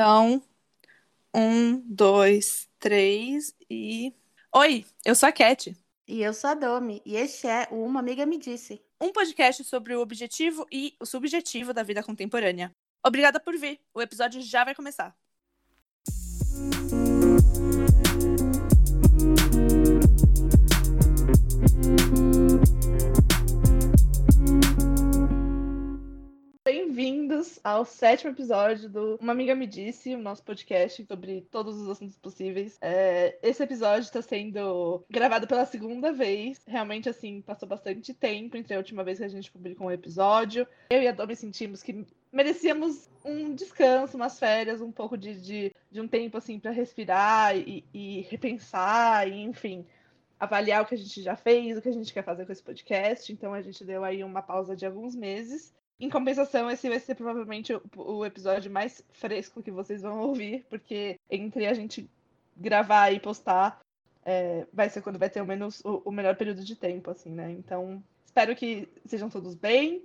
Então, um, dois, três e. Oi, eu sou a Cat. E eu sou a Domi. E este é o Uma Amiga Me Disse. Um podcast sobre o objetivo e o subjetivo da vida contemporânea. Obrigada por vir. O episódio já vai começar. Bem-vindos ao sétimo episódio do Uma Amiga Me Disse, o nosso podcast sobre todos os assuntos possíveis. É, esse episódio está sendo gravado pela segunda vez. Realmente, assim, passou bastante tempo entre a última vez que a gente publicou um episódio. Eu e a Domi sentimos que merecíamos um descanso, umas férias, um pouco de, de, de um tempo, assim, para respirar e, e repensar, e, enfim avaliar o que a gente já fez, o que a gente quer fazer com esse podcast. Então a gente deu aí uma pausa de alguns meses. Em compensação, esse vai ser provavelmente o, episódio mais fresco que vocês vão ouvir, porque entre a gente gravar e postar, é, vai ser quando vai ter o, menos, o, o, melhor período de tempo, assim, né? Então, espero que sejam todos bem,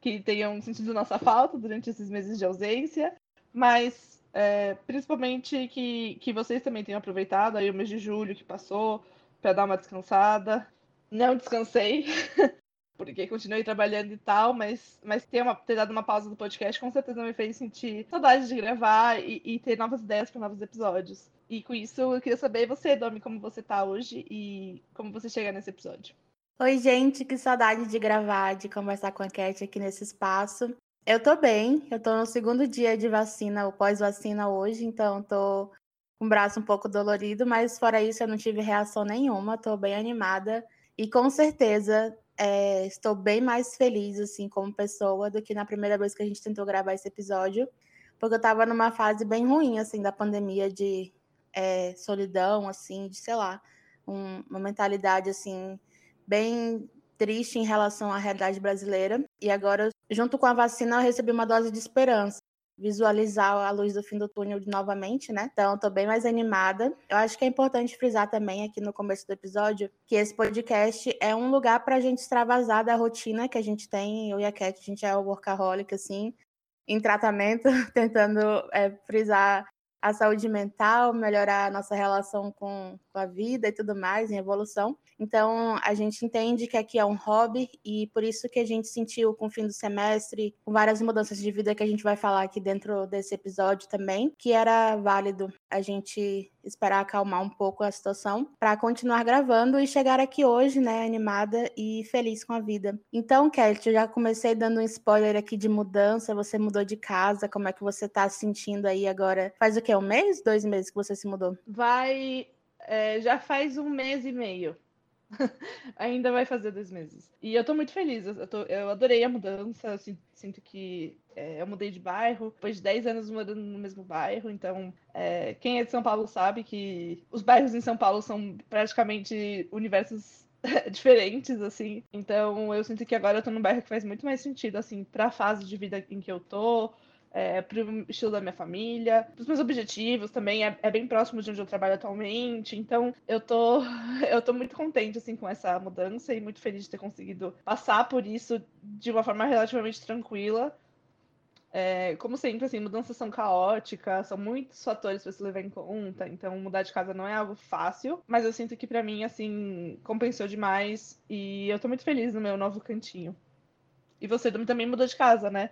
que tenham sentido nossa falta durante esses meses de ausência, mas é, principalmente que, que vocês também tenham aproveitado aí o mês de julho que passou para dar uma descansada. Não descansei, porque continuei trabalhando e tal, mas, mas ter, uma, ter dado uma pausa do podcast com certeza me fez sentir saudade de gravar e, e ter novas ideias para novos episódios. E com isso, eu queria saber você, Domi, como você tá hoje e como você chega nesse episódio. Oi, gente, que saudade de gravar, de conversar com a Cat aqui nesse espaço. Eu tô bem, eu tô no segundo dia de vacina, ou pós-vacina hoje, então tô com o braço um pouco dolorido, mas fora isso eu não tive reação nenhuma, tô bem animada. E com certeza é, estou bem mais feliz, assim, como pessoa, do que na primeira vez que a gente tentou gravar esse episódio, porque eu estava numa fase bem ruim, assim, da pandemia, de é, solidão, assim, de, sei lá, um, uma mentalidade, assim, bem triste em relação à realidade brasileira. E agora, junto com a vacina, eu recebi uma dose de esperança visualizar a luz do fim do túnel novamente, né? Então, tô bem mais animada. Eu acho que é importante frisar também aqui no começo do episódio que esse podcast é um lugar para a gente extravasar da rotina que a gente tem. Eu e a Cat, a gente é workaholic, assim, em tratamento, tentando é, frisar a saúde mental, melhorar a nossa relação com, com a vida e tudo mais, em evolução. Então, a gente entende que aqui é um hobby e por isso que a gente sentiu com o fim do semestre, com várias mudanças de vida que a gente vai falar aqui dentro desse episódio também, que era válido a gente esperar acalmar um pouco a situação para continuar gravando e chegar aqui hoje, né, animada e feliz com a vida. Então, Cat, eu já comecei dando um spoiler aqui de mudança, você mudou de casa, como é que você tá se sentindo aí agora? Faz o quê? Um mês? Dois meses que você se mudou? Vai. É, já faz um mês e meio. Ainda vai fazer dois meses. E eu tô muito feliz. Eu, tô, eu adorei a mudança. Eu sinto que é, eu mudei de bairro. Depois de 10 anos morando no mesmo bairro. Então, é, quem é de São Paulo sabe que os bairros em São Paulo são praticamente universos diferentes, assim. Então, eu sinto que agora eu tô num bairro que faz muito mais sentido, assim, pra fase de vida em que eu tô é, para o estilo da minha família, para os meus objetivos também, é, é, bem próximo de onde eu trabalho atualmente. Então, eu tô, eu tô muito contente assim, com essa mudança e muito feliz de ter conseguido passar por isso de uma forma relativamente tranquila. É, como sempre, assim, mudanças são caóticas, são muitos fatores para se levar em conta, então mudar de casa não é algo fácil, mas eu sinto que para mim, assim, compensou demais e eu tô muito feliz no meu novo cantinho. E você também mudou de casa, né?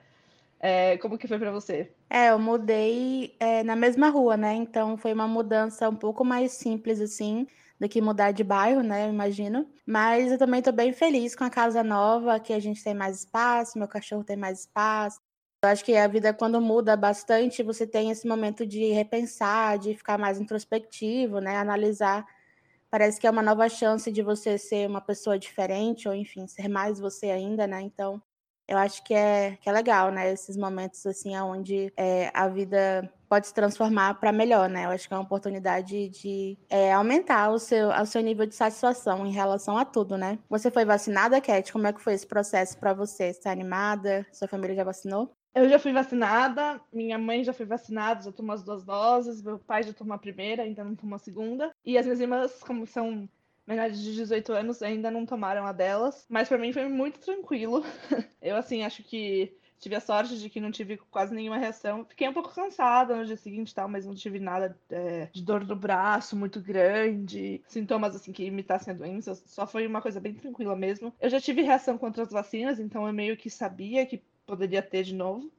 É, como que foi para você? É, eu mudei é, na mesma rua, né? Então foi uma mudança um pouco mais simples, assim, do que mudar de bairro, né? Eu imagino. Mas eu também tô bem feliz com a casa nova, que a gente tem mais espaço, meu cachorro tem mais espaço. Eu acho que a vida, quando muda bastante, você tem esse momento de repensar, de ficar mais introspectivo, né? Analisar. Parece que é uma nova chance de você ser uma pessoa diferente, ou enfim, ser mais você ainda, né? Então, eu acho que é, que é legal, né? Esses momentos assim, onde é, a vida pode se transformar para melhor, né? Eu acho que é uma oportunidade de é, aumentar o seu, o seu nível de satisfação em relação a tudo, né? Você foi vacinada, Cat? Como é que foi esse processo para você? Está animada? Sua família já vacinou? Eu já fui vacinada, minha mãe já foi vacinada, já tomou as duas doses, meu pai já tomou a primeira, ainda não tomou a segunda. E as minhas irmãs, como são menores de 18 anos ainda não tomaram a delas, mas para mim foi muito tranquilo. Eu, assim, acho que tive a sorte de que não tive quase nenhuma reação. Fiquei um pouco cansada no dia seguinte, tal, mas não tive nada é, de dor no braço muito grande, sintomas assim que imitassem a doença. Só foi uma coisa bem tranquila mesmo. Eu já tive reação contra as vacinas, então eu meio que sabia que poderia ter de novo.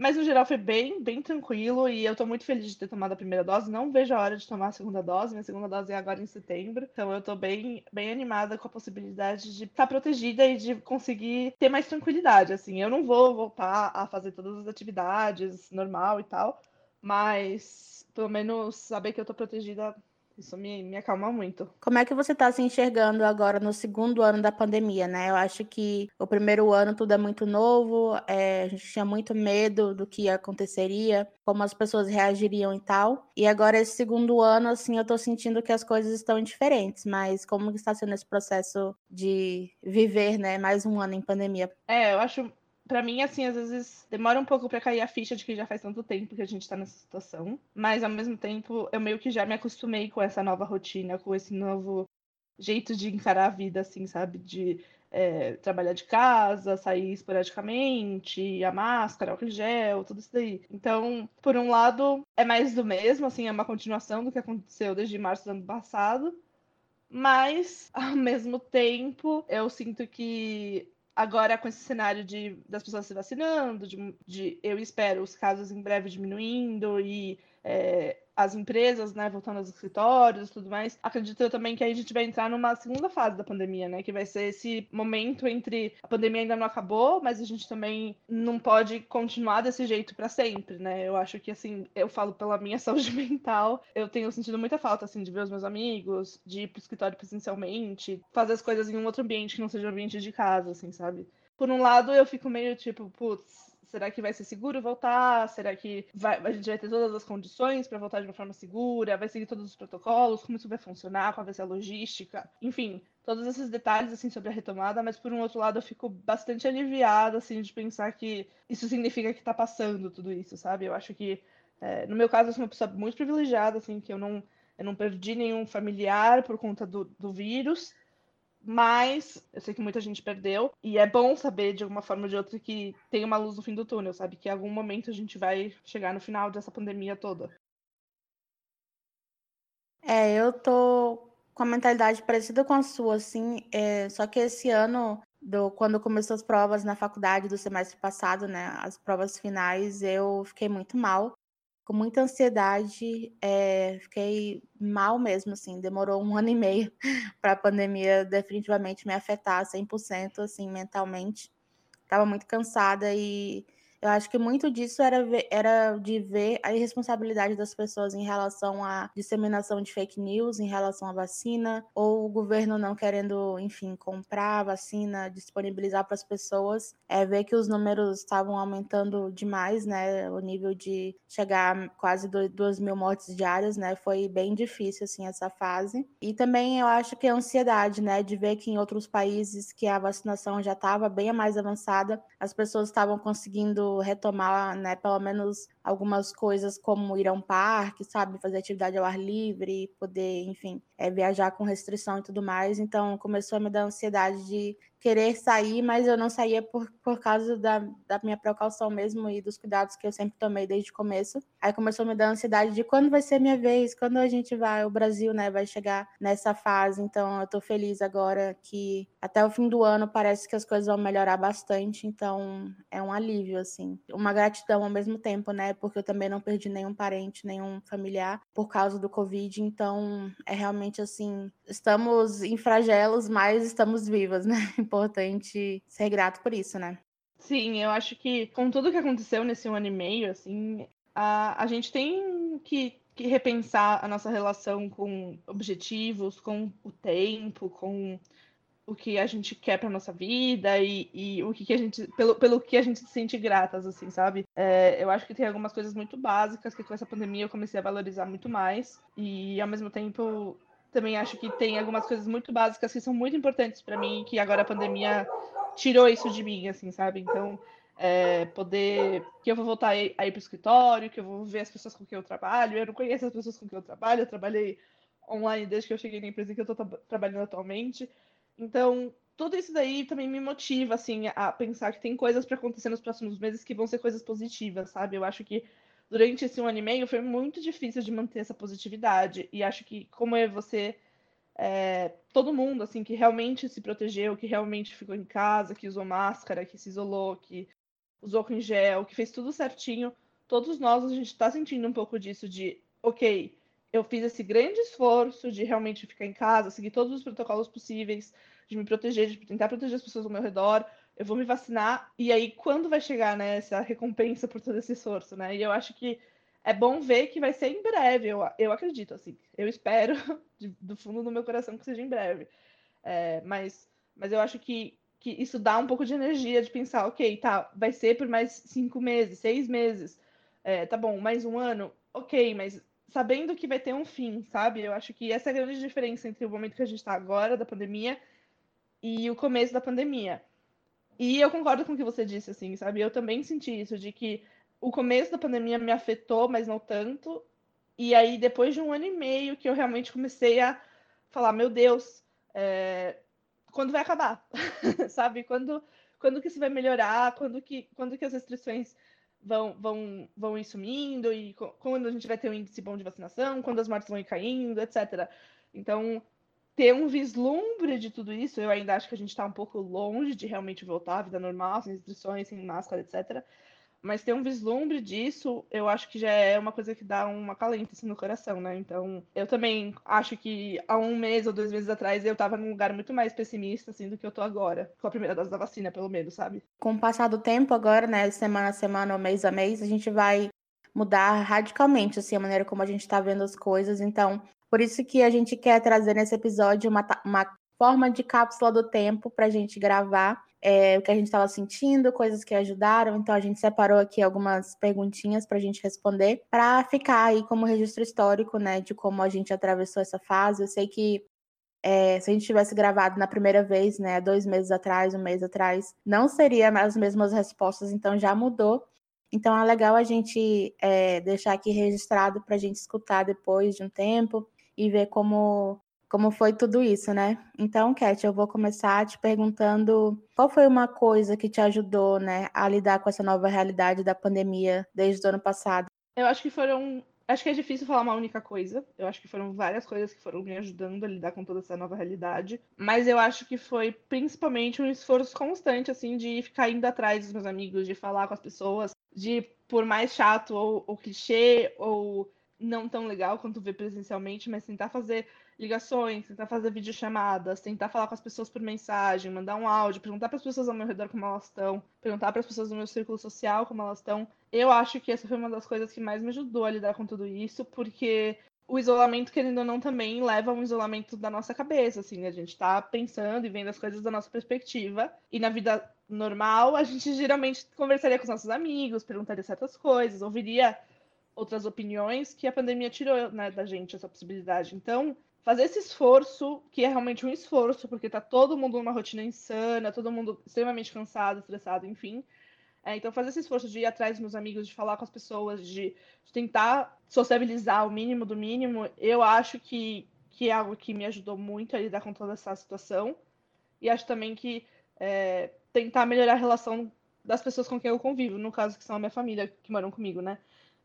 Mas no geral foi bem, bem tranquilo e eu tô muito feliz de ter tomado a primeira dose. Não vejo a hora de tomar a segunda dose. Minha segunda dose é agora em setembro. Então eu tô bem, bem animada com a possibilidade de estar protegida e de conseguir ter mais tranquilidade. Assim, eu não vou voltar a fazer todas as atividades normal e tal, mas pelo menos saber que eu tô protegida isso me, me acalma muito. Como é que você está se enxergando agora no segundo ano da pandemia, né? Eu acho que o primeiro ano tudo é muito novo, é, a gente tinha muito medo do que aconteceria, como as pessoas reagiriam e tal. E agora esse segundo ano, assim, eu estou sentindo que as coisas estão diferentes, mas como está sendo esse processo de viver, né, mais um ano em pandemia? É, eu acho para mim, assim, às vezes demora um pouco para cair a ficha de que já faz tanto tempo que a gente tá nessa situação. Mas ao mesmo tempo, eu meio que já me acostumei com essa nova rotina, com esse novo jeito de encarar a vida, assim, sabe? De é, trabalhar de casa, sair esporadicamente, a máscara, o gel, tudo isso daí. Então, por um lado, é mais do mesmo, assim, é uma continuação do que aconteceu desde março do ano passado. Mas, ao mesmo tempo, eu sinto que agora com esse cenário de, das pessoas se vacinando, de, de eu espero os casos em breve diminuindo e é, as empresas, né, voltando aos escritórios e tudo mais, acredito eu também que a gente vai entrar numa segunda fase da pandemia, né, que vai ser esse momento entre a pandemia ainda não acabou, mas a gente também não pode continuar desse jeito para sempre, né? Eu acho que assim, eu falo pela minha saúde mental, eu tenho sentido muita falta assim de ver os meus amigos, de ir pro escritório presencialmente, fazer as coisas em um outro ambiente que não seja o ambiente de casa, assim, sabe? Por um lado, eu fico meio tipo, putz, Será que vai ser seguro voltar? Será que vai, a gente vai ter todas as condições para voltar de uma forma segura? Vai seguir todos os protocolos? Como isso vai funcionar? Qual vai ser a logística? Enfim, todos esses detalhes assim sobre a retomada, mas por um outro lado eu fico bastante aliviada assim de pensar que isso significa que está passando tudo isso, sabe? Eu acho que é, no meu caso eu sou uma pessoa muito privilegiada assim que eu não eu não perdi nenhum familiar por conta do, do vírus mas eu sei que muita gente perdeu. E é bom saber, de alguma forma ou de outra, que tem uma luz no fim do túnel, sabe? Que em algum momento a gente vai chegar no final dessa pandemia toda. É, eu tô com a mentalidade parecida com a sua, assim. É, só que esse ano, do, quando começou as provas na faculdade do semestre passado, né? As provas finais, eu fiquei muito mal com muita ansiedade, é, fiquei mal mesmo, assim, demorou um ano e meio para a pandemia definitivamente me afetar 100%, assim, mentalmente. Estava muito cansada e eu acho que muito disso era, ver, era de ver a irresponsabilidade das pessoas em relação à disseminação de fake news, em relação à vacina, ou o governo não querendo, enfim, comprar a vacina, disponibilizar para as pessoas. É ver que os números estavam aumentando demais, né? O nível de chegar a quase 2 mil mortes diárias, né? Foi bem difícil, assim, essa fase. E também eu acho que a ansiedade, né? De ver que em outros países que a vacinação já estava bem mais avançada, as pessoas estavam conseguindo retomar, né, pelo menos algumas coisas como ir a um parque, sabe, fazer atividade ao ar livre, poder, enfim, é, viajar com restrição e tudo mais. Então começou a me dar ansiedade de querer sair, mas eu não saía por, por causa da, da minha precaução mesmo e dos cuidados que eu sempre tomei desde o começo. Aí começou a me dar ansiedade de quando vai ser minha vez, quando a gente vai, o Brasil, né, vai chegar nessa fase. Então eu tô feliz agora que até o fim do ano parece que as coisas vão melhorar bastante, então é um alívio, assim. Uma gratidão ao mesmo tempo, né, porque eu também não perdi nenhum parente, nenhum familiar por causa do Covid, então é realmente assim, estamos em fragelos, mas estamos vivas, né? Importante ser grato por isso, né? Sim, eu acho que com tudo que aconteceu nesse ano e meio, assim, a, a gente tem que, que repensar a nossa relação com objetivos, com o tempo, com o que a gente quer para nossa vida e, e, o que, que a gente pelo, pelo que a gente se sente gratas assim sabe? É, eu acho que tem algumas coisas muito básicas que com essa pandemia eu comecei a valorizar muito mais e ao mesmo tempo também acho que tem algumas coisas muito básicas que são muito importantes para mim que agora a pandemia tirou isso de mim assim sabe? Então é, poder que eu vou voltar a ir, a ir para o escritório que eu vou ver as pessoas com quem eu trabalho. Eu não conheço as pessoas com quem eu trabalho eu trabalhei online desde que eu cheguei na empresa que eu estou tra trabalhando atualmente então, tudo isso daí também me motiva, assim, a pensar que tem coisas para acontecer nos próximos meses que vão ser coisas positivas, sabe? Eu acho que durante esse um ano e meio foi muito difícil de manter essa positividade. E acho que, como é você, é, todo mundo, assim, que realmente se protegeu, que realmente ficou em casa, que usou máscara, que se isolou, que usou com gel, que fez tudo certinho, todos nós, a gente está sentindo um pouco disso de, ok, eu fiz esse grande esforço de realmente ficar em casa, seguir todos os protocolos possíveis, de me proteger, de tentar proteger as pessoas ao meu redor, eu vou me vacinar, e aí quando vai chegar, né, essa recompensa por todo esse esforço, né? E eu acho que é bom ver que vai ser em breve, eu, eu acredito, assim, eu espero de, do fundo do meu coração que seja em breve. É, mas, mas eu acho que, que isso dá um pouco de energia de pensar, ok, tá, vai ser por mais cinco meses, seis meses, é, tá bom, mais um ano, ok, mas sabendo que vai ter um fim, sabe? Eu acho que essa é a grande diferença entre o momento que a gente está agora, da pandemia, e o começo da pandemia. E eu concordo com o que você disse, assim, sabe? Eu também senti isso, de que o começo da pandemia me afetou, mas não tanto. E aí, depois de um ano e meio, que eu realmente comecei a falar, meu Deus, é... quando vai acabar? sabe? Quando, quando que isso vai melhorar? Quando que, quando que as restrições vão, vão, vão ir sumindo? E quando a gente vai ter um índice bom de vacinação? Quando as mortes vão ir caindo, etc. Então, ter um vislumbre de tudo isso, eu ainda acho que a gente está um pouco longe de realmente voltar à vida normal, sem restrições, sem máscara, etc. Mas ter um vislumbre disso, eu acho que já é uma coisa que dá uma calenta assim, no coração, né? Então, eu também acho que há um mês ou dois meses atrás eu estava num lugar muito mais pessimista, assim, do que eu tô agora. Com a primeira dose da vacina, pelo menos, sabe? Com o passar do tempo agora, né, semana a semana ou mês a mês, a gente vai mudar radicalmente, assim, a maneira como a gente está vendo as coisas. Então, por isso que a gente quer trazer nesse episódio uma, uma forma de cápsula do tempo para a gente gravar é, o que a gente estava sentindo, coisas que ajudaram. Então a gente separou aqui algumas perguntinhas para a gente responder, para ficar aí como registro histórico, né, de como a gente atravessou essa fase. Eu sei que é, se a gente tivesse gravado na primeira vez, né, dois meses atrás, um mês atrás, não seria as mesmas respostas, então já mudou. Então é legal a gente é, deixar aqui registrado para a gente escutar depois de um tempo e ver como como foi tudo isso, né? Então, Cat, eu vou começar te perguntando qual foi uma coisa que te ajudou, né, a lidar com essa nova realidade da pandemia desde o ano passado? Eu acho que foram. Acho que é difícil falar uma única coisa. Eu acho que foram várias coisas que foram me ajudando a lidar com toda essa nova realidade. Mas eu acho que foi principalmente um esforço constante, assim, de ficar indo atrás dos meus amigos, de falar com as pessoas, de, por mais chato ou, ou clichê, ou não tão legal quanto ver presencialmente, mas tentar fazer ligações, tentar fazer videochamadas, tentar falar com as pessoas por mensagem, mandar um áudio, perguntar para as pessoas ao meu redor como elas estão, perguntar para as pessoas do meu círculo social como elas estão. Eu acho que essa foi uma das coisas que mais me ajudou a lidar com tudo isso, porque o isolamento, querendo ou não, também leva a um isolamento da nossa cabeça, assim, a gente está pensando e vendo as coisas da nossa perspectiva, e na vida normal, a gente geralmente conversaria com os nossos amigos, perguntaria certas coisas, ouviria outras opiniões que a pandemia tirou né, da gente essa possibilidade. Então, fazer esse esforço, que é realmente um esforço, porque tá todo mundo numa rotina insana, todo mundo extremamente cansado, estressado, enfim. É, então, fazer esse esforço de ir atrás dos meus amigos, de falar com as pessoas, de, de tentar sociabilizar o mínimo do mínimo, eu acho que, que é algo que me ajudou muito a lidar com toda essa situação. E acho também que é, tentar melhorar a relação das pessoas com quem eu convivo, no caso que são a minha família, que moram comigo, né?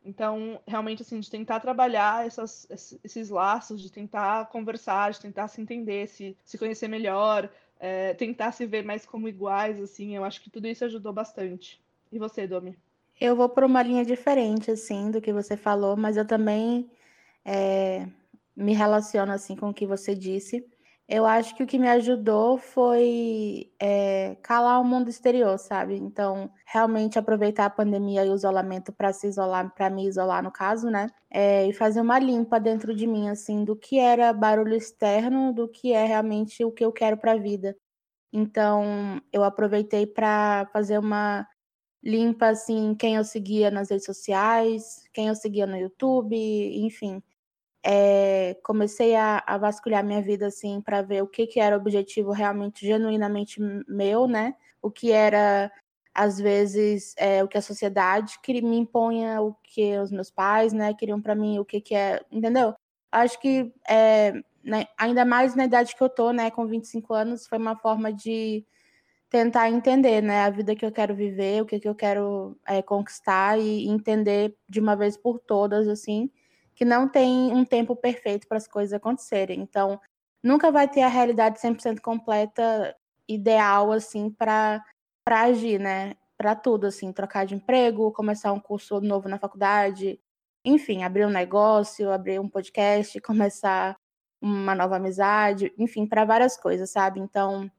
Então, realmente, assim, de tentar trabalhar essas, esses laços, de tentar conversar, de tentar se entender, se, se conhecer melhor, é, tentar se ver mais como iguais, assim, eu acho que tudo isso ajudou bastante. E você, Domi? Eu vou por uma linha diferente, assim, do que você falou, mas eu também é, me relaciono, assim, com o que você disse. Eu acho que o que me ajudou foi é, calar o mundo exterior, sabe? Então, realmente aproveitar a pandemia e o isolamento para se isolar, para me isolar, no caso, né? É, e fazer uma limpa dentro de mim, assim, do que era barulho externo, do que é realmente o que eu quero para a vida. Então, eu aproveitei para fazer uma limpa, assim, quem eu seguia nas redes sociais, quem eu seguia no YouTube, enfim é, comecei a, a, vasculhar minha vida assim para ver o que, que era o objetivo realmente genuinamente meu, né? O que era às vezes é, o que a sociedade queria me impunha, o que os meus pais, né, queriam para mim, o que que é, entendeu? Acho que é, né, ainda mais na idade que eu tô, né, com 25 anos, foi uma forma de tentar entender, né, a vida que eu quero viver, o que, que eu quero conquistar e entender de uma vez por todas, assim, que não tem um tempo perfeito para as coisas acontecerem. Então, nunca vai ter a realidade 100% completa, ideal, assim, para agir, né, para tudo, assim, trocar de emprego, começar um curso novo na faculdade, enfim, abrir um negócio, abrir um podcast, começar uma nova amizade, enfim, para várias coisas, sabe? Então,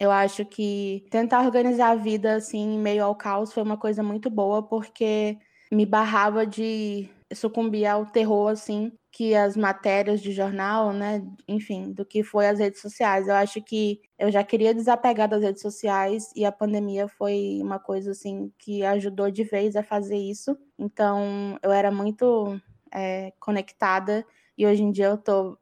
eu acho que tentar organizar a vida assim em meio ao caos foi uma coisa muito boa porque me barrava de sucumbir ao terror assim que as matérias de jornal, né, enfim, do que foi as redes sociais. Eu acho que eu já queria desapegar das redes sociais e a pandemia foi uma coisa assim que ajudou de vez a fazer isso. Então, eu era muito é, conectada e hoje em dia eu tô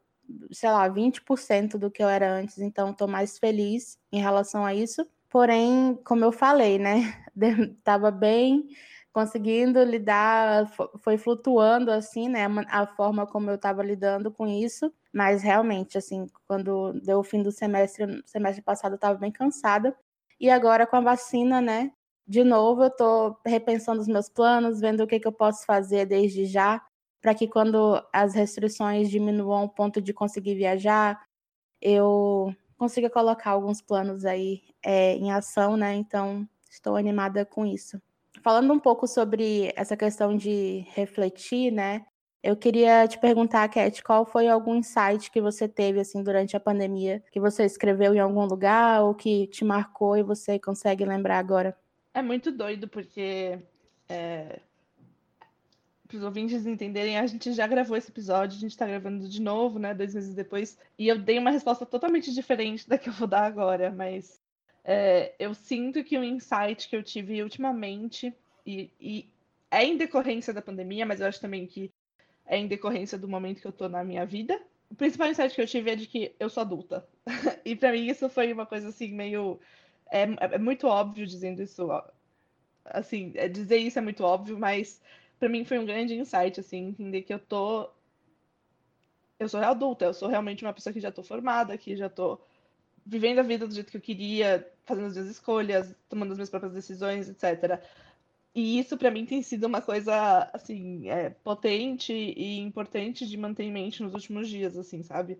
sei lá, 20% do que eu era antes, então estou mais feliz em relação a isso. Porém, como eu falei, né, estava bem conseguindo lidar, foi flutuando assim, né, a forma como eu estava lidando com isso, mas realmente, assim, quando deu o fim do semestre, semestre passado eu estava bem cansada, e agora com a vacina, né, de novo eu estou repensando os meus planos, vendo o que, que eu posso fazer desde já, para que quando as restrições diminuam o ponto de conseguir viajar, eu consiga colocar alguns planos aí é, em ação, né? Então, estou animada com isso. Falando um pouco sobre essa questão de refletir, né? Eu queria te perguntar, Cat, qual foi algum insight que você teve assim durante a pandemia, que você escreveu em algum lugar ou que te marcou e você consegue lembrar agora? É muito doido porque é, para os ouvintes entenderem, a gente já gravou esse episódio, a gente está gravando de novo, né, dois meses depois, e eu dei uma resposta totalmente diferente da que eu vou dar agora, mas é, eu sinto que o insight que eu tive ultimamente, e, e, é em decorrência da pandemia, mas eu acho também que é em decorrência do momento que eu tô na minha vida, o principal insight que eu tive é de que eu sou adulta. e para mim isso foi uma coisa assim, meio. É, é muito óbvio dizendo isso. Assim, é, dizer isso é muito óbvio, mas para mim foi um grande insight, assim, entender que eu tô. Eu sou adulta, eu sou realmente uma pessoa que já tô formada, que já tô vivendo a vida do jeito que eu queria, fazendo as minhas escolhas, tomando as minhas próprias decisões, etc. E isso para mim tem sido uma coisa assim é, potente e importante de manter em mente nos últimos dias, assim, sabe?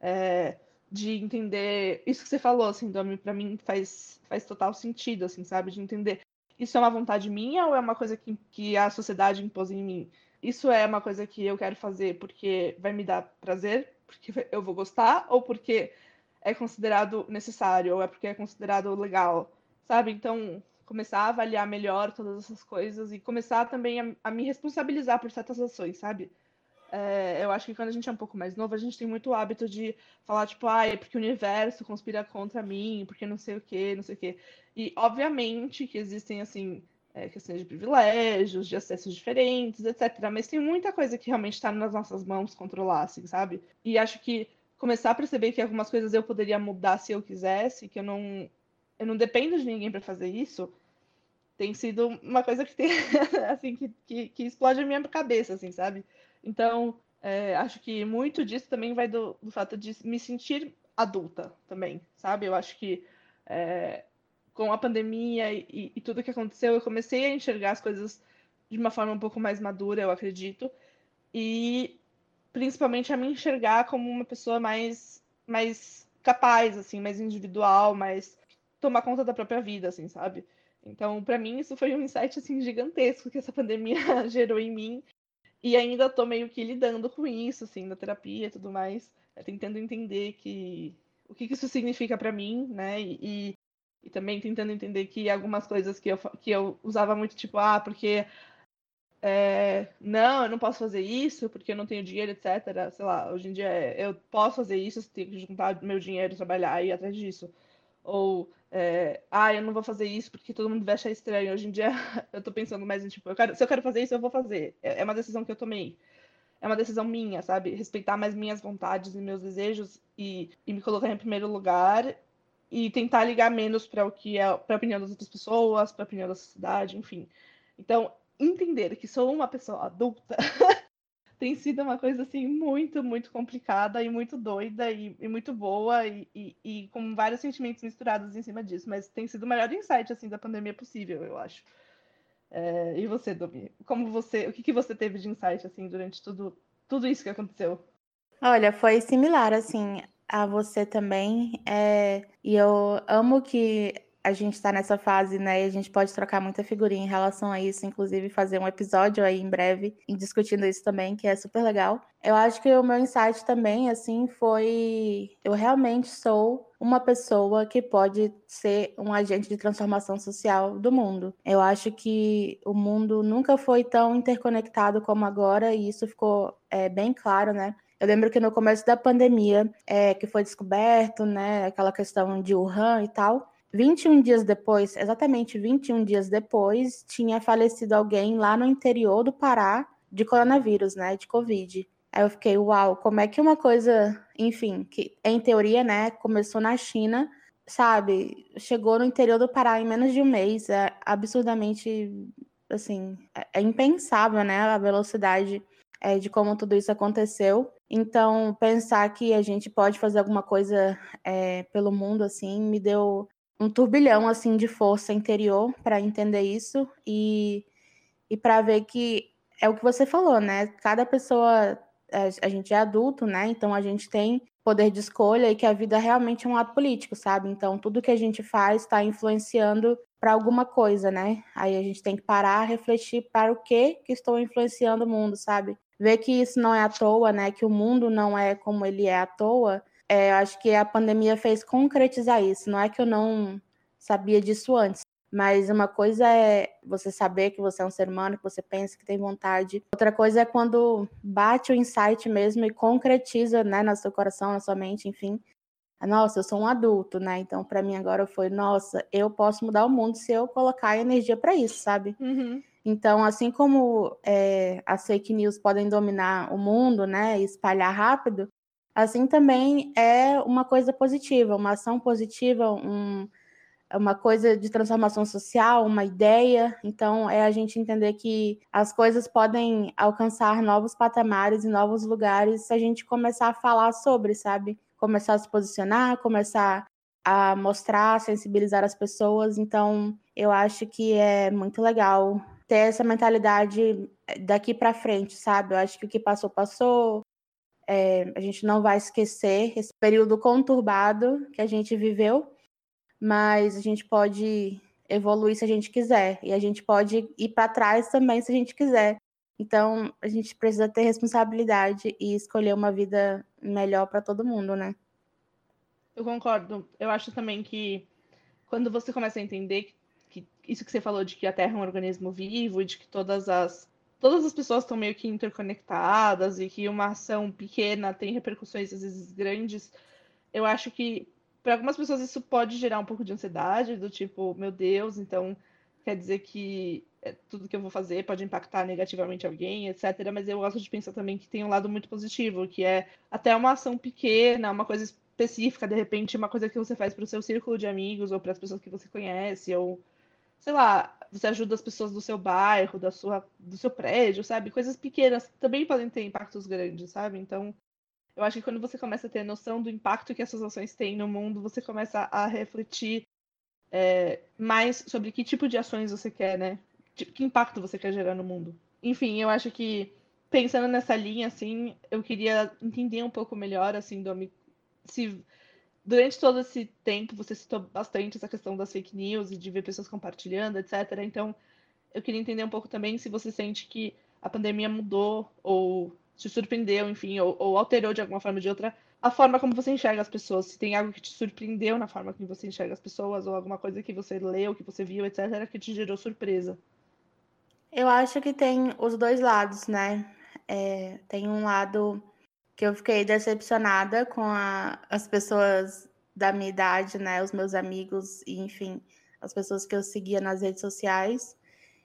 É, de entender isso que você falou, assim, Domi, para mim faz faz total sentido, assim, sabe? De entender isso é uma vontade minha ou é uma coisa que, que a sociedade impôs em mim? Isso é uma coisa que eu quero fazer porque vai me dar prazer, porque eu vou gostar, ou porque é considerado necessário, ou é porque é considerado legal, sabe? Então, começar a avaliar melhor todas essas coisas e começar também a, a me responsabilizar por certas ações, sabe? É, eu acho que quando a gente é um pouco mais novo, a gente tem muito hábito de falar, tipo, ah, é porque o universo conspira contra mim, porque não sei o quê, não sei o quê. E, obviamente, que existem, assim, é, questões de privilégios, de acessos diferentes, etc. Mas tem muita coisa que realmente está nas nossas mãos controlar, assim, sabe? E acho que começar a perceber que algumas coisas eu poderia mudar se eu quisesse, que eu não, eu não dependo de ninguém para fazer isso, tem sido uma coisa que tem, assim, que, que, que explode a minha cabeça, assim, sabe? Então, é, acho que muito disso também vai do, do, fato de me sentir adulta também, sabe? Eu acho que é, com a pandemia e, e, tudo que aconteceu, eu comecei a enxergar as coisas de uma forma um pouco mais madura, eu acredito, e principalmente a me enxergar como uma pessoa mais, mais capaz, assim, mais individual, mais tomar conta da própria vida, assim, sabe? Então, para mim, isso foi um insight assim gigantesco que essa pandemia gerou em mim e ainda tô meio que lidando com isso, assim, na terapia e tudo mais, é, tentando entender que o que, que isso significa para mim, né? E, e, também tentando entender que algumas coisas que eu, que eu usava muito, tipo, ah, porque é, não, eu não posso fazer isso porque eu não tenho dinheiro, etc. Sei lá, hoje em dia é, eu posso fazer isso, eu tenho que juntar meu dinheiro, trabalhar e ir atrás disso. Ou é, ah, eu não vou fazer isso porque todo mundo vai achar estranho. Hoje em dia eu tô pensando mais em tipo, eu quero, se eu quero fazer isso, eu vou fazer. É, é uma decisão que eu tomei. É uma decisão minha, sabe? Respeitar mais minhas vontades e meus desejos e, e me colocar em primeiro lugar e tentar ligar menos para o que é para a opinião das outras pessoas, para a opinião da sociedade, enfim. Então, entender que sou uma pessoa adulta tem sido uma coisa assim muito, muito complicada e muito doida e, e muito boa e, e, e, com vários sentimentos misturados em cima disso. Mas tem sido o melhor insight assim da pandemia possível, eu acho. É, e você, Domi? Como você, o que, que você teve de insight assim durante tudo, tudo isso que aconteceu? Olha, foi similar assim a você também. É, e eu amo que a gente está nessa fase, né? E a gente pode trocar muita figurinha em relação a isso, inclusive fazer um episódio aí em breve discutindo isso também, que é super legal. Eu acho que o meu insight também, assim, foi. Eu realmente sou uma pessoa que pode ser um agente de transformação social do mundo. Eu acho que o mundo nunca foi tão interconectado como agora, e isso ficou é, bem claro, né? Eu lembro que no começo da pandemia, é, que foi descoberto, né, aquela questão de Wuhan e tal, 21 dias depois, exatamente 21 dias depois, tinha falecido alguém lá no interior do Pará de coronavírus, né, de Covid. Aí eu fiquei, uau, como é que uma coisa, enfim, que em teoria, né, começou na China, sabe, chegou no interior do Pará em menos de um mês, é absurdamente, assim, é, é impensável, né, a velocidade é, de como tudo isso aconteceu. Então, pensar que a gente pode fazer alguma coisa é, pelo mundo, assim, me deu um turbilhão assim de força interior para entender isso e, e para ver que é o que você falou, né? Cada pessoa a gente é adulto, né? Então a gente tem poder de escolha e que a vida realmente é um ato político, sabe? Então tudo que a gente faz está influenciando para alguma coisa, né? Aí a gente tem que parar, refletir para o que que estou influenciando o mundo, sabe? Ver que isso não é à toa, né? Que o mundo não é como ele é à toa é, acho que a pandemia fez concretizar isso. Não é que eu não sabia disso antes, mas uma coisa é você saber que você é um ser humano, que você pensa, que tem vontade. Outra coisa é quando bate o insight mesmo e concretiza, né, no seu coração, na sua mente, enfim. Nossa, eu sou um adulto, né? Então, para mim agora foi, nossa, eu posso mudar o mundo se eu colocar energia para isso, sabe? Uhum. Então, assim como é, as fake news podem dominar o mundo, né, e espalhar rápido, assim também é uma coisa positiva, uma ação positiva, um, uma coisa de transformação social, uma ideia. Então, é a gente entender que as coisas podem alcançar novos patamares e novos lugares se a gente começar a falar sobre, sabe? Começar a se posicionar, começar a mostrar, sensibilizar as pessoas. Então, eu acho que é muito legal ter essa mentalidade daqui para frente, sabe? Eu acho que o que passou, passou. É, a gente não vai esquecer esse período conturbado que a gente viveu, mas a gente pode evoluir se a gente quiser, e a gente pode ir para trás também se a gente quiser. Então, a gente precisa ter responsabilidade e escolher uma vida melhor para todo mundo, né? Eu concordo. Eu acho também que quando você começa a entender que isso que você falou de que a Terra é um organismo vivo e de que todas as todas as pessoas estão meio que interconectadas e que uma ação pequena tem repercussões às vezes grandes, eu acho que para algumas pessoas isso pode gerar um pouco de ansiedade, do tipo, meu Deus, então quer dizer que é, tudo que eu vou fazer pode impactar negativamente alguém, etc. Mas eu gosto de pensar também que tem um lado muito positivo, que é até uma ação pequena, uma coisa específica, de repente, uma coisa que você faz para o seu círculo de amigos ou para as pessoas que você conhece, ou sei lá, você ajuda as pessoas do seu bairro, da sua, do seu prédio, sabe? Coisas pequenas também podem ter impactos grandes, sabe? Então, eu acho que quando você começa a ter noção do impacto que essas ações têm no mundo, você começa a refletir é, mais sobre que tipo de ações você quer, né? Que impacto você quer gerar no mundo. Enfim, eu acho que pensando nessa linha, assim, eu queria entender um pouco melhor, assim, Domi, se durante todo esse tempo você citou bastante essa questão das fake news e de ver pessoas compartilhando, etc. Então, eu queria entender um pouco também se você sente que a pandemia mudou ou te surpreendeu, enfim, ou, ou alterou de alguma forma ou de outra a forma como você enxerga as pessoas. Se tem algo que te surpreendeu na forma como você enxerga as pessoas, ou alguma coisa que você leu, que você viu, etc., que te gerou surpresa. Eu acho que tem os dois lados, né? É, tem um lado que eu fiquei decepcionada com a, as pessoas da minha idade, né, os meus amigos, enfim, as pessoas que eu seguia nas redes sociais,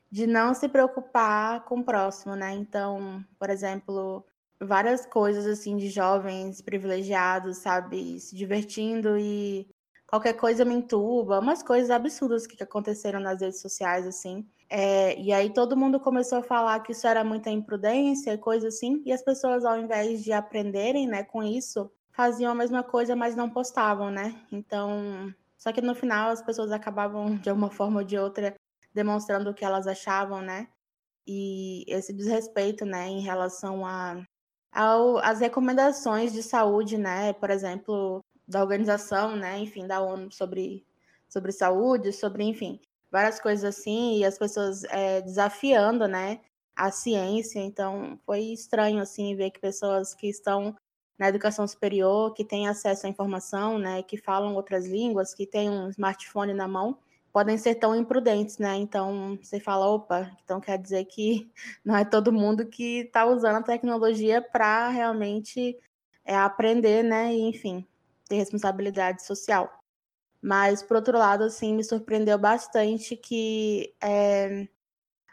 de não se preocupar com o próximo, né? Então, por exemplo, várias coisas assim de jovens privilegiados, sabe, se divertindo e qualquer coisa me entuba, umas coisas absurdas que aconteceram nas redes sociais, assim. É, e aí todo mundo começou a falar que isso era muita imprudência, coisa assim, e as pessoas, ao invés de aprenderem né, com isso, faziam a mesma coisa, mas não postavam, né? Então, só que no final as pessoas acabavam, de alguma forma ou de outra, demonstrando o que elas achavam, né? E esse desrespeito, né, em relação a as recomendações de saúde, né, por exemplo, da organização, né, enfim, da ONU sobre, sobre saúde, sobre, enfim, várias coisas assim, e as pessoas é, desafiando, né, a ciência. Então, foi estranho, assim, ver que pessoas que estão na educação superior, que têm acesso à informação, né, que falam outras línguas, que têm um smartphone na mão, podem ser tão imprudentes, né? Então você fala, opa, então quer dizer que não é todo mundo que está usando a tecnologia para realmente é, aprender, né? E, enfim, ter responsabilidade social. Mas, por outro lado, assim, me surpreendeu bastante que é,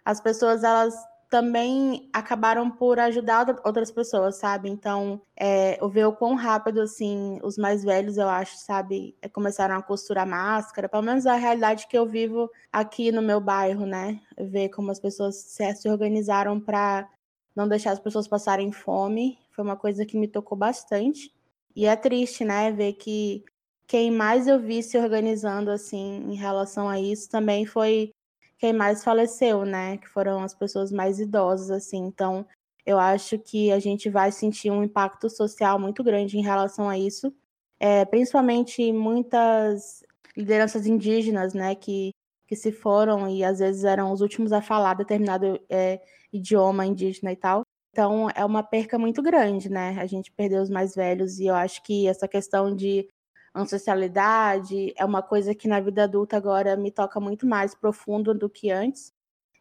as pessoas, elas também acabaram por ajudar outras pessoas, sabe? Então, é, eu ver o quão rápido, assim, os mais velhos, eu acho, sabe, é, começaram a costurar máscara, pelo menos a realidade que eu vivo aqui no meu bairro, né? Ver como as pessoas se, se organizaram para não deixar as pessoas passarem fome, foi uma coisa que me tocou bastante. E é triste, né, ver que quem mais eu vi se organizando, assim, em relação a isso também foi quem mais faleceu, né? Que foram as pessoas mais idosas, assim. Então, eu acho que a gente vai sentir um impacto social muito grande em relação a isso, é, principalmente muitas lideranças indígenas, né? Que, que se foram e às vezes eram os últimos a falar determinado é, idioma indígena e tal. Então, é uma perca muito grande, né? A gente perdeu os mais velhos e eu acho que essa questão de ancestralidade, é uma coisa que na vida adulta agora me toca muito mais profundo do que antes.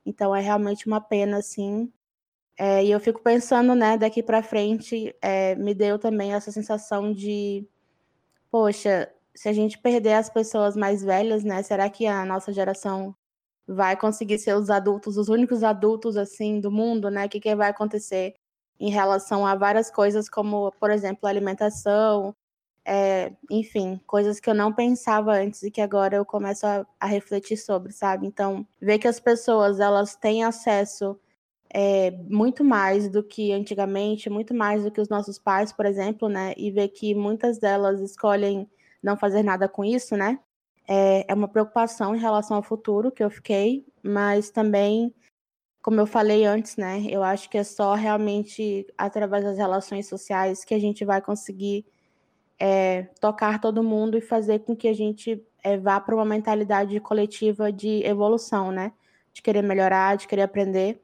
Então é realmente uma pena, assim. É, e eu fico pensando, né, daqui para frente, é, me deu também essa sensação de, poxa, se a gente perder as pessoas mais velhas, né, será que a nossa geração vai conseguir ser os adultos, os únicos adultos, assim, do mundo, né? O que, que vai acontecer em relação a várias coisas, como, por exemplo, alimentação, é, enfim, coisas que eu não pensava antes e que agora eu começo a, a refletir sobre, sabe? Então, ver que as pessoas elas têm acesso é, muito mais do que antigamente, muito mais do que os nossos pais, por exemplo, né? E ver que muitas delas escolhem não fazer nada com isso, né? É, é uma preocupação em relação ao futuro que eu fiquei, mas também, como eu falei antes, né? Eu acho que é só realmente através das relações sociais que a gente vai conseguir é, tocar todo mundo e fazer com que a gente é, vá para uma mentalidade coletiva de evolução, né? De querer melhorar, de querer aprender,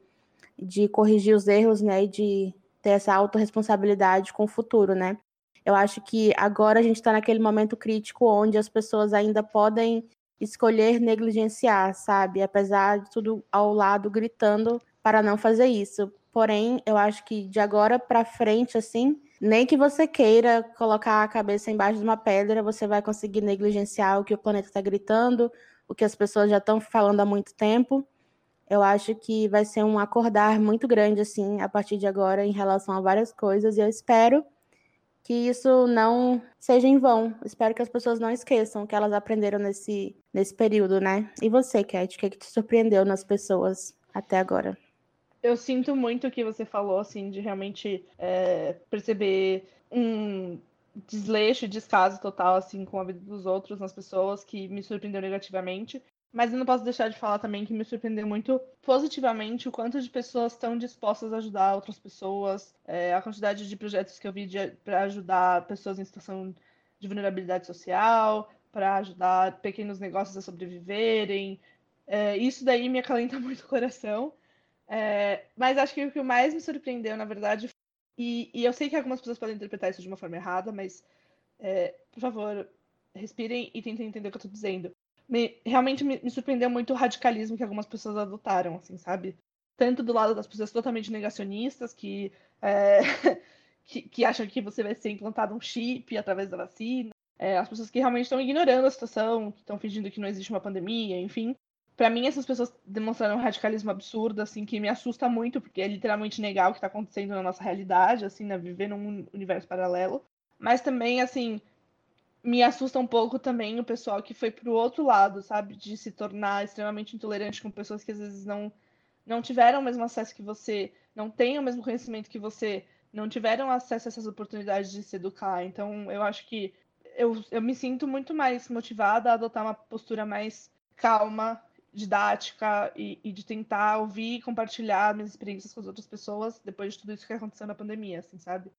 de corrigir os erros, né? E de ter essa autorresponsabilidade com o futuro, né? Eu acho que agora a gente está naquele momento crítico onde as pessoas ainda podem escolher negligenciar, sabe? Apesar de tudo ao lado gritando para não fazer isso. Porém, eu acho que de agora para frente, assim, nem que você queira colocar a cabeça embaixo de uma pedra, você vai conseguir negligenciar o que o planeta está gritando, o que as pessoas já estão falando há muito tempo. Eu acho que vai ser um acordar muito grande, assim, a partir de agora, em relação a várias coisas, e eu espero que isso não seja em vão. espero que as pessoas não esqueçam o que elas aprenderam nesse, nesse período, né? E você, Cat, o que, é que te surpreendeu nas pessoas até agora? Eu sinto muito o que você falou, assim, de realmente é, perceber um desleixo, descaso total, assim, com a vida dos outros, nas pessoas, que me surpreendeu negativamente. Mas eu não posso deixar de falar também que me surpreendeu muito positivamente o quanto de pessoas estão dispostas a ajudar outras pessoas, é, a quantidade de projetos que eu vi para ajudar pessoas em situação de vulnerabilidade social, para ajudar pequenos negócios a sobreviverem. É, isso daí me acalenta muito o coração. É, mas acho que o que mais me surpreendeu, na verdade, e, e, eu sei que algumas pessoas podem interpretar isso de uma forma errada, mas é, por favor, respirem e tentem entender o que eu tô dizendo. Me, realmente me, me, surpreendeu muito o radicalismo que algumas pessoas adotaram, assim, sabe? Tanto do lado das pessoas totalmente negacionistas, que, é, que, que, acham que você vai ser implantado um chip através da vacina, é, as pessoas que realmente estão ignorando a situação, que estão fingindo que não existe uma pandemia, enfim para mim, essas pessoas demonstraram um radicalismo absurdo, assim, que me assusta muito, porque é literalmente negar o que está acontecendo na nossa realidade, assim, né? Viver num universo paralelo. Mas também, assim, me assusta um pouco também o pessoal que foi pro outro lado, sabe? De se tornar extremamente intolerante com pessoas que às vezes não, não tiveram o mesmo acesso que você, não têm o mesmo conhecimento que você, não tiveram acesso a essas oportunidades de se educar. Então, eu acho que eu, eu me sinto muito mais motivada a adotar uma postura mais calma, didática e, e de tentar ouvir e compartilhar minhas experiências com as outras pessoas depois de tudo isso que aconteceu na pandemia, assim, sabe?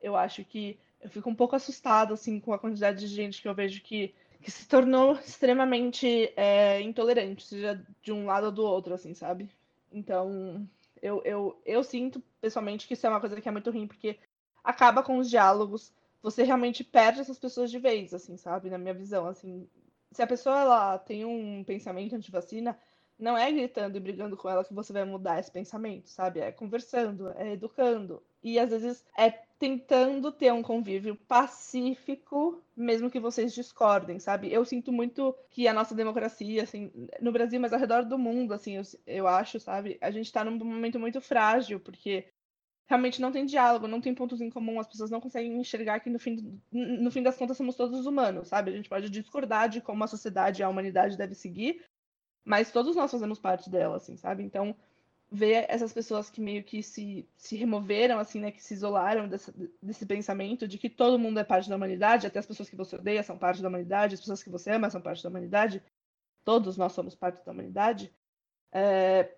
Eu acho que eu fico um pouco assustada, assim, com a quantidade de gente que eu vejo que, que se tornou extremamente é, intolerante, seja de um lado ou do outro, assim, sabe? Então, eu, eu, eu sinto, pessoalmente, que isso é uma coisa que é muito ruim, porque acaba com os diálogos, você realmente perde essas pessoas de vez, assim, sabe? Na minha visão, assim. Se a pessoa, ela tem um pensamento anti-vacina, não é gritando e brigando com ela que você vai mudar esse pensamento, sabe? É conversando, é educando. E às vezes é tentando ter um convívio pacífico, mesmo que vocês discordem, sabe? Eu sinto muito que a nossa democracia, assim, no Brasil, mas ao redor do mundo, assim, eu, eu acho, sabe? A gente tá num momento muito frágil, porque realmente não tem diálogo, não tem pontos em comum, as pessoas não conseguem enxergar que no fim, no fim das contas somos todos humanos, sabe? A gente pode discordar de como a sociedade e a humanidade deve seguir, mas todos nós fazemos parte dela, assim, sabe? Então, ver essas pessoas que meio que se, se removeram, assim, né, que se isolaram desse, desse pensamento de que todo mundo é parte da humanidade, até as pessoas que você odeia são parte da humanidade, as pessoas que você ama são parte da humanidade, todos nós somos parte da humanidade. É,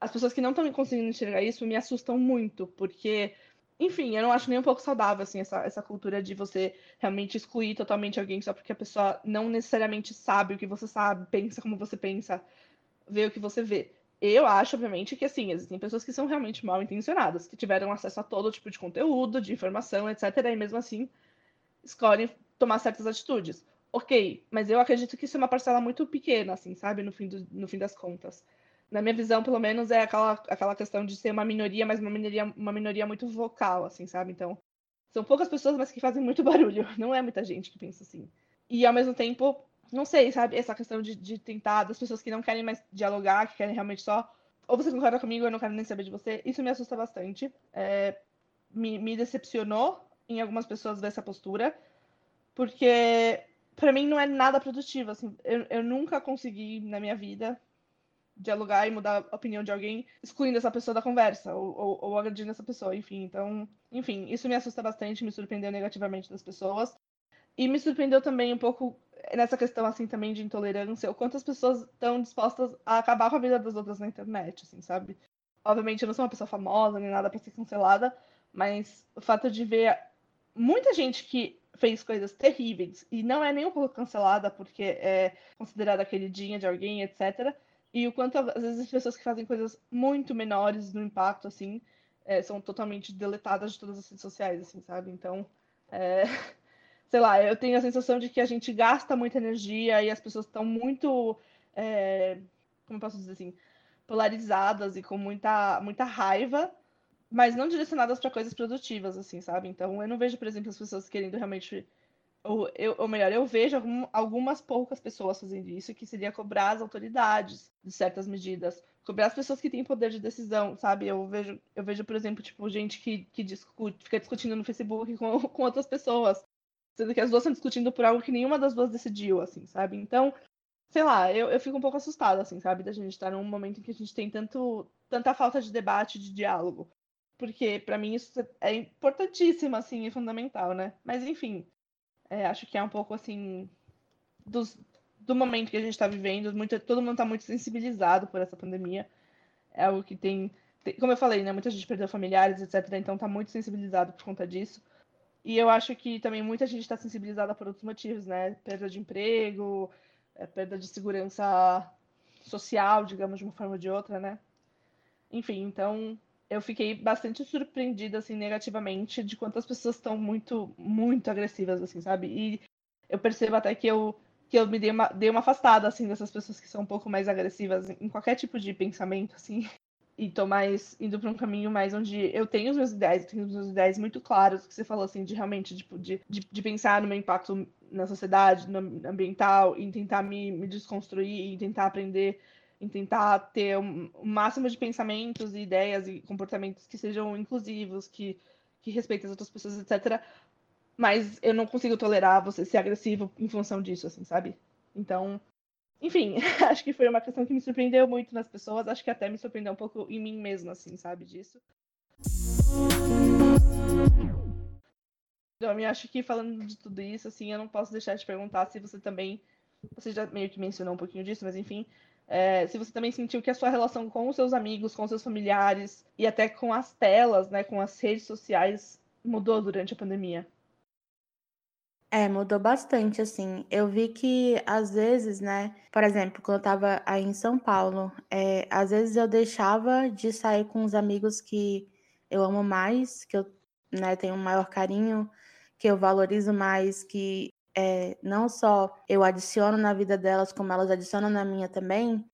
as pessoas que não estão conseguindo enxergar isso me assustam muito, porque, enfim, eu não acho nem um pouco saudável, assim, essa, essa cultura de você realmente excluir totalmente alguém só porque a pessoa não necessariamente sabe o que você sabe, pensa como você pensa, vê o que você vê. Eu acho, obviamente, que assim, existem pessoas que são realmente mal intencionadas, que tiveram acesso a todo tipo de conteúdo, de informação, etc. E mesmo assim escolhem tomar certas atitudes. Ok, mas eu acredito que isso é uma parcela muito pequena, assim, sabe? No fim, do, no fim das contas. Na minha visão, pelo menos, é aquela, aquela questão de ser uma minoria, mas uma minoria, uma minoria muito vocal, assim, sabe? Então, são poucas pessoas, mas que fazem muito barulho. Não é muita gente que pensa assim. E, ao mesmo tempo, não sei, sabe? Essa questão de, de tentar, das pessoas que não querem mais dialogar, que querem realmente só. Ou você concorda comigo, eu não quero nem saber de você. Isso me assusta bastante. É, me, me decepcionou em algumas pessoas ver essa postura, porque para mim não é nada produtivo. Assim, eu, eu nunca consegui na minha vida dialogar e mudar a opinião de alguém excluindo essa pessoa da conversa ou, ou, ou agredindo essa pessoa, enfim. Então, enfim, isso me assusta bastante, me surpreendeu negativamente das pessoas. E me surpreendeu também um pouco nessa questão, assim, também de intolerância, o quanto as pessoas estão dispostas a acabar com a vida das outras na internet, assim, sabe? Obviamente, eu não sou uma pessoa famosa, nem nada pra ser cancelada, mas o fato de ver muita gente que fez coisas terríveis e não é nem um pouco cancelada porque é considerada queridinha de alguém, etc. E o quanto, às vezes, as pessoas que fazem coisas muito menores no impacto, assim, é, são totalmente deletadas de todas as redes sociais, assim, sabe? Então, é sei lá, eu tenho a sensação de que a gente gasta muita energia e as pessoas estão muito, é, como posso dizer assim, polarizadas e com muita, muita raiva, mas não direcionadas para coisas produtivas, assim, sabe? Então, eu não vejo, por exemplo, as pessoas querendo realmente. Ou, eu, ou melhor, eu vejo algum, algumas poucas pessoas fazendo isso, que seria cobrar as autoridades de certas medidas, cobrar as pessoas que têm poder de decisão, sabe? Eu vejo, eu vejo por exemplo, tipo, gente que, que discute, fica discutindo no Facebook com, com outras pessoas, Sendo que as duas estão discutindo por algo que nenhuma das duas decidiu, assim, sabe? Então, sei lá, eu, eu fico um pouco assustada, assim, sabe? Da gente estar num momento em que a gente tem tanto, tanta falta de debate, de diálogo. Porque, para mim, isso é importantíssimo, assim, e fundamental, né? Mas, enfim, é, acho que é um pouco, assim, dos, do momento que a gente está vivendo. Muito, todo mundo está muito sensibilizado por essa pandemia. É algo que tem, tem, como eu falei, né? Muita gente perdeu familiares, etc. Então, está muito sensibilizado por conta disso. E eu acho que também muita gente está sensibilizada por outros motivos, né? Perda de emprego, é, perda de segurança social, digamos, de uma forma ou de outra, né? Enfim, então eu fiquei bastante surpreendida, assim, negativamente, de quantas pessoas estão muito, muito agressivas, assim, sabe? E eu percebo até que eu, que eu me dei uma, dei uma afastada, assim, dessas pessoas que são um pouco mais agressivas em qualquer tipo de pensamento, assim e tô mais indo para um caminho mais onde eu tenho os meus ideais, tenho os meus ideais muito claros, que você falou assim, de realmente tipo, de, de, de pensar no meu impacto na sociedade, no ambiental, e tentar me, me desconstruir, e tentar aprender, em tentar ter um, um, máximo de pensamentos e ideias e comportamentos que sejam inclusivos, que, que respeitem as outras pessoas, etc. mas eu não consigo tolerar você ser agressivo em função disso, assim, sabe? Então, enfim, acho que foi uma questão que me surpreendeu muito nas pessoas, acho que até me surpreendeu um pouco em mim mesmo, assim, sabe, disso. Então, eu acho que falando de tudo isso, assim, eu não posso deixar de perguntar se você também, você já meio que mencionou um pouquinho disso, mas enfim, é, se você também sentiu que a sua relação com os seus amigos, com os seus familiares e até com as telas, né, com as redes sociais mudou durante a pandemia. É, mudou bastante, assim. Eu vi que, às vezes, né, por exemplo, quando eu tava aí em São Paulo, é, às vezes eu deixava de sair com os amigos que eu amo mais, que eu, né, tenho um maior carinho, que eu valorizo mais, que é, não só eu adiciono na vida delas, como elas adicionam na minha também,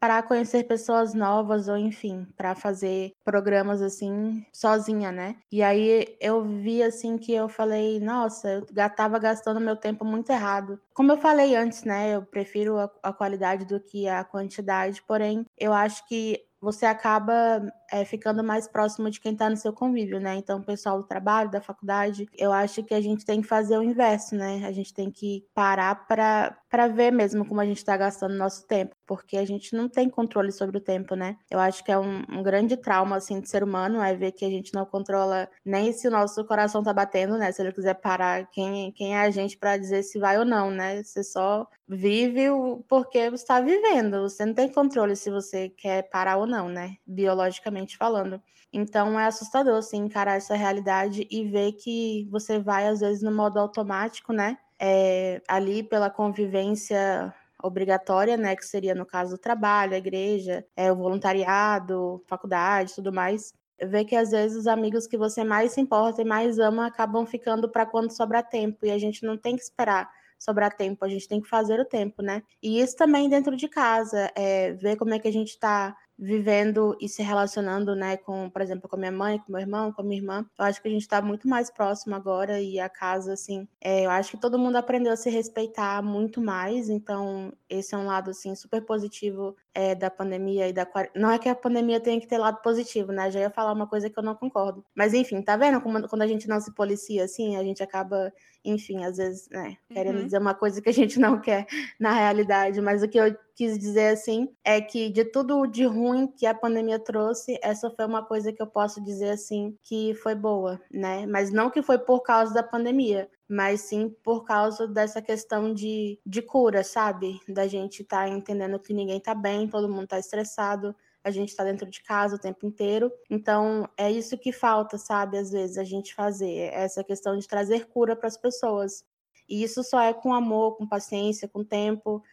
para conhecer pessoas novas ou enfim, para fazer programas assim sozinha, né? E aí eu vi assim que eu falei, nossa, eu tava gastando meu tempo muito errado. Como eu falei antes, né? Eu prefiro a, a qualidade do que a quantidade, porém, eu acho que você acaba é, ficando mais próximo de quem está no seu convívio, né? Então, o pessoal do trabalho, da faculdade, eu acho que a gente tem que fazer o inverso, né? A gente tem que parar para ver mesmo como a gente está gastando nosso tempo, porque a gente não tem controle sobre o tempo, né? Eu acho que é um, um, grande trauma, assim, de ser humano, é ver que a gente não controla nem se o nosso coração tá batendo, né? Se ele quiser parar, quem, quem é a gente para dizer se vai ou não, né? Você só vive porque você está vivendo. Você não tem controle se você quer parar ou não, né? Biologicamente falando. Então é assustador, assim, encarar essa realidade e ver que você vai, às vezes, no modo automático, né? É, ali pela convivência obrigatória, né? Que seria no caso do trabalho, a igreja, é, o voluntariado, faculdade, tudo mais. Ver que às vezes os amigos que você mais se importa e mais ama acabam ficando para quando sobrar tempo e a gente não tem que esperar sobrar tempo, a gente tem que fazer o tempo, né? E isso também dentro de casa, é, ver como é que a gente está vivendo e se relacionando, né, com, por exemplo, com a minha mãe, com meu irmão, com a minha irmã. Eu acho que a gente está muito mais próximo agora e a casa, assim, é, eu acho que todo mundo aprendeu a se respeitar muito mais, então esse é um lado, assim, super positivo é, da pandemia e da Não é que a pandemia tenha que ter lado positivo, né? Já ia falar uma coisa que eu não concordo. Mas enfim, tá vendo como, quando a gente não se policia assim, a gente acaba, enfim, às vezes, né, querendo uhum. dizer uma coisa que a gente não quer na realidade. Mas o que eu quis dizer assim é que de tudo de ruim que a pandemia trouxe, essa foi uma coisa que eu posso dizer assim que foi boa, né? Mas não que foi por causa da pandemia, mas sim por causa dessa questão de, de cura, sabe? Da gente estar tá entendendo que ninguém tá bem, todo mundo tá estressado, a gente está dentro de casa o tempo inteiro. Então, é isso que falta, sabe? Às vezes, a gente fazer essa questão de trazer cura para as pessoas. E isso só é com amor, com paciência, com tempo.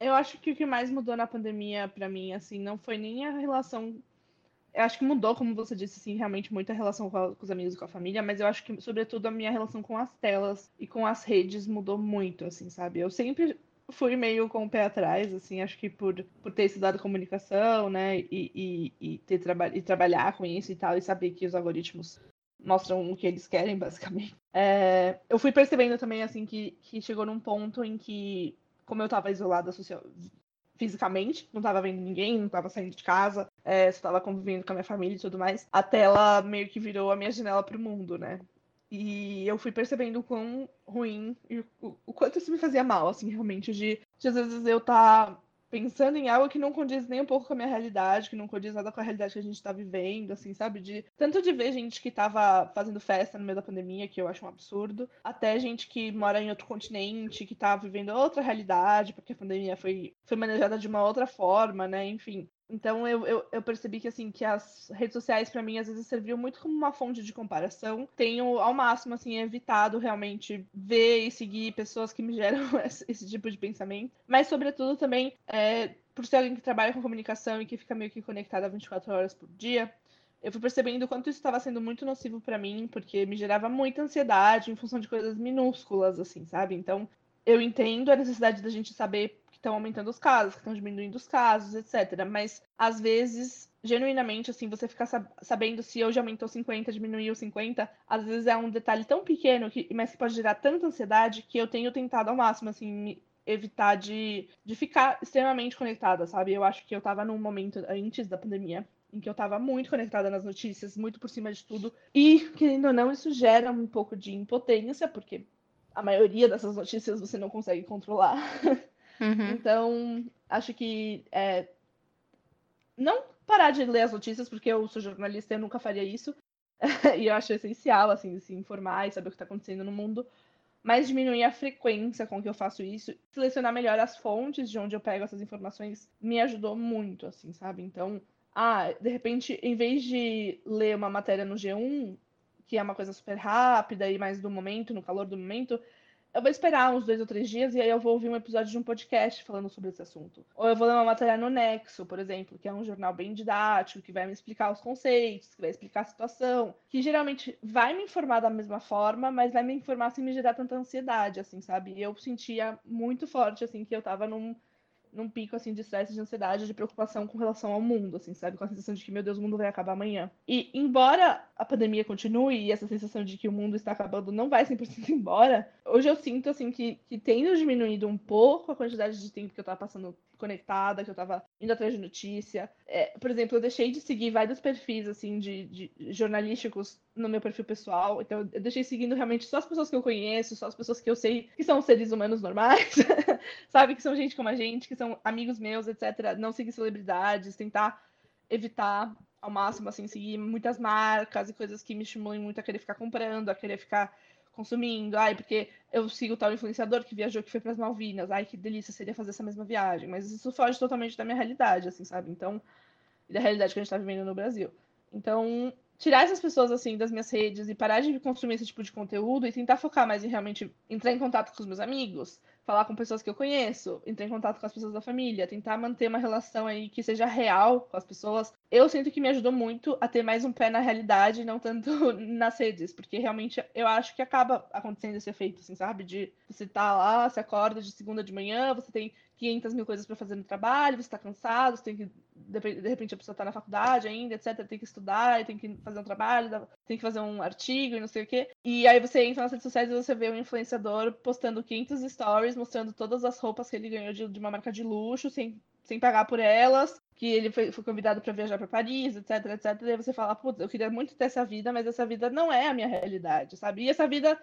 Eu acho que o que mais mudou na pandemia para mim, assim, não foi nem a relação eu acho que mudou, como você disse, assim, realmente muita relação com, a, com, os amigos e com a família, mas eu acho que, sobretudo, a minha relação com as telas e com as redes mudou muito, assim, sabe? Eu sempre fui meio com o pé atrás, assim, acho que por, por ter estudado comunicação, né, e, e, e ter traba e trabalhar com isso e tal, e saber que os algoritmos mostram o que eles querem, basicamente. É, eu fui percebendo também, assim, que, que chegou num ponto em que, como eu estava isolada social, fisicamente, não tava vendo ninguém, não tava saindo de casa, é, só tava convivendo com a minha família e tudo mais, a tela meio que virou a minha janela pro mundo, né? E eu fui percebendo o quão ruim e o, o quanto isso me fazia mal, assim, realmente, de, de às vezes eu tá pensando em algo que não condiz nem um pouco com a minha realidade, que não condiz nada com a realidade que a gente tá vivendo, assim, sabe? De tanto de ver gente que tava fazendo festa no meio da pandemia, que eu acho um absurdo, até gente que mora em outro continente, que tá vivendo outra realidade, porque a pandemia foi, foi manejada de uma outra forma, né? Enfim. Então eu, eu, eu, percebi que assim que as redes sociais para mim às vezes serviam muito como uma fonte de comparação. Tenho ao máximo assim evitado realmente ver e seguir pessoas que me geram esse, esse tipo de pensamento, mas sobretudo também é, por ser alguém que trabalha com comunicação e que fica meio que conectada 24 horas por dia, eu fui percebendo o quanto isso estava sendo muito nocivo para mim, porque me gerava muita ansiedade em função de coisas minúsculas assim, sabe? Então, eu entendo a necessidade da gente saber estão aumentando os casos, que estão diminuindo os casos, etc. Mas, às vezes, genuinamente, assim, você ficar sabendo se hoje aumentou 50, diminuiu 50, às vezes é um detalhe tão pequeno, que, mas que pode gerar tanta ansiedade, que eu tenho tentado ao máximo, assim, evitar de, de ficar extremamente conectada, sabe? Eu acho que eu tava num momento antes da pandemia em que eu estava muito conectada nas notícias, muito por cima de tudo. E, querendo ou não, isso gera um pouco de impotência, porque a maioria dessas notícias você não consegue controlar. Uhum. Então, acho que é, não parar de ler as notícias, porque eu sou jornalista e eu nunca faria isso. e eu acho essencial, assim, se informar e saber o que está acontecendo no mundo. Mas diminuir a frequência com que eu faço isso, selecionar melhor as fontes de onde eu pego essas informações, me ajudou muito, assim, sabe? Então, ah, de repente, em vez de ler uma matéria no G1, que é uma coisa super rápida e mais do momento, no calor do momento, eu vou esperar uns dois ou três dias e aí eu vou ouvir um episódio de um podcast falando sobre esse assunto. Ou eu vou ler uma matéria no Nexo, por exemplo, que é um jornal bem didático, que vai me explicar os conceitos, que vai explicar a situação, que geralmente vai me informar da mesma forma, mas vai me informar sem me gerar tanta ansiedade, assim, sabe? Eu sentia muito forte, assim, que eu tava num num pico assim de estresse, de ansiedade, de preocupação com relação ao mundo, assim, sabe? Com a sensação de que, meu Deus, o mundo vai acabar amanhã. E embora a pandemia continue e essa sensação de que o mundo está acabando não vai 100% embora, hoje eu sinto assim que, que tendo diminuído um pouco a quantidade de tempo que eu tava passando conectada, que eu tava indo atrás de notícia. É, por exemplo, eu deixei de seguir vários perfis, assim, de, de, jornalísticos no meu perfil pessoal. Então, eu deixei seguindo realmente só as pessoas que eu conheço, só as pessoas que eu sei que são seres humanos normais, sabe? Que são gente como a gente, que são amigos meus, etc. Não seguir celebridades, tentar evitar ao máximo, assim, seguir muitas marcas e coisas que me estimulam muito a querer ficar comprando, a querer ficar consumindo. Ai, porque eu sigo tal influenciador que viajou, que foi para as Malvinas. Ai, que delícia seria fazer essa mesma viagem. Mas isso foge totalmente da minha realidade, assim, sabe? Então, da realidade que a gente está vivendo no Brasil. Então, tirar essas pessoas, assim, das minhas redes e parar de consumir esse tipo de conteúdo e tentar focar mais em realmente entrar em contato com os meus amigos, falar com pessoas que eu conheço, entrar em contato com as pessoas da família, tentar manter uma relação aí que seja real com as pessoas. Eu sinto que me ajudou muito a ter mais um pé na realidade, não tanto nas redes, porque realmente eu acho que acaba acontecendo esse efeito, assim, sabe? De você tá lá, você acorda de segunda de manhã, você tem 500 mil coisas para fazer no trabalho, você tá cansado, você tem que de repente a pessoa está na faculdade ainda, etc., tem que estudar, tem que fazer um trabalho, tem que fazer um artigo e não sei o quê. E aí você entra nas redes sociais e você vê um influenciador postando 500 stories, mostrando todas as roupas que ele ganhou de, de uma marca de luxo, sem, sem pagar por elas, que ele foi, foi convidado para viajar para Paris, etc, etc. E aí você fala, putz, eu queria muito ter essa vida, mas essa vida não é a minha realidade, sabe? E essa vida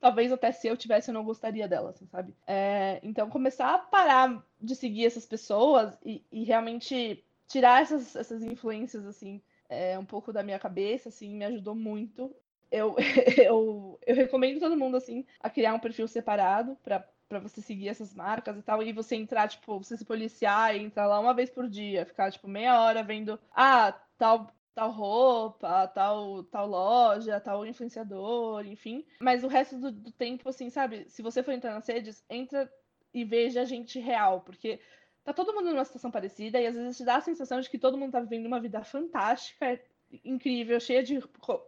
talvez até se eu tivesse eu não gostaria dela, assim, sabe? É, então começar a parar de seguir essas pessoas e, e realmente tirar essas, essas influências, assim, é, um pouco da minha cabeça, assim, me ajudou muito. Eu, eu, eu recomendo todo mundo, assim, a criar um perfil separado para para você seguir essas marcas e tal, e você entrar, tipo, você se policiar e entrar lá uma vez por dia, ficar, tipo, meia hora vendo, ah, tal, tal roupa, tal, tal loja, tal influenciador, enfim. Mas o resto do, do tempo, assim, sabe, se você for entrar nas redes, entra e veja a gente real, porque tá todo mundo numa situação parecida e às vezes te dá a sensação de que todo mundo tá vivendo uma vida fantástica, incrível, cheia de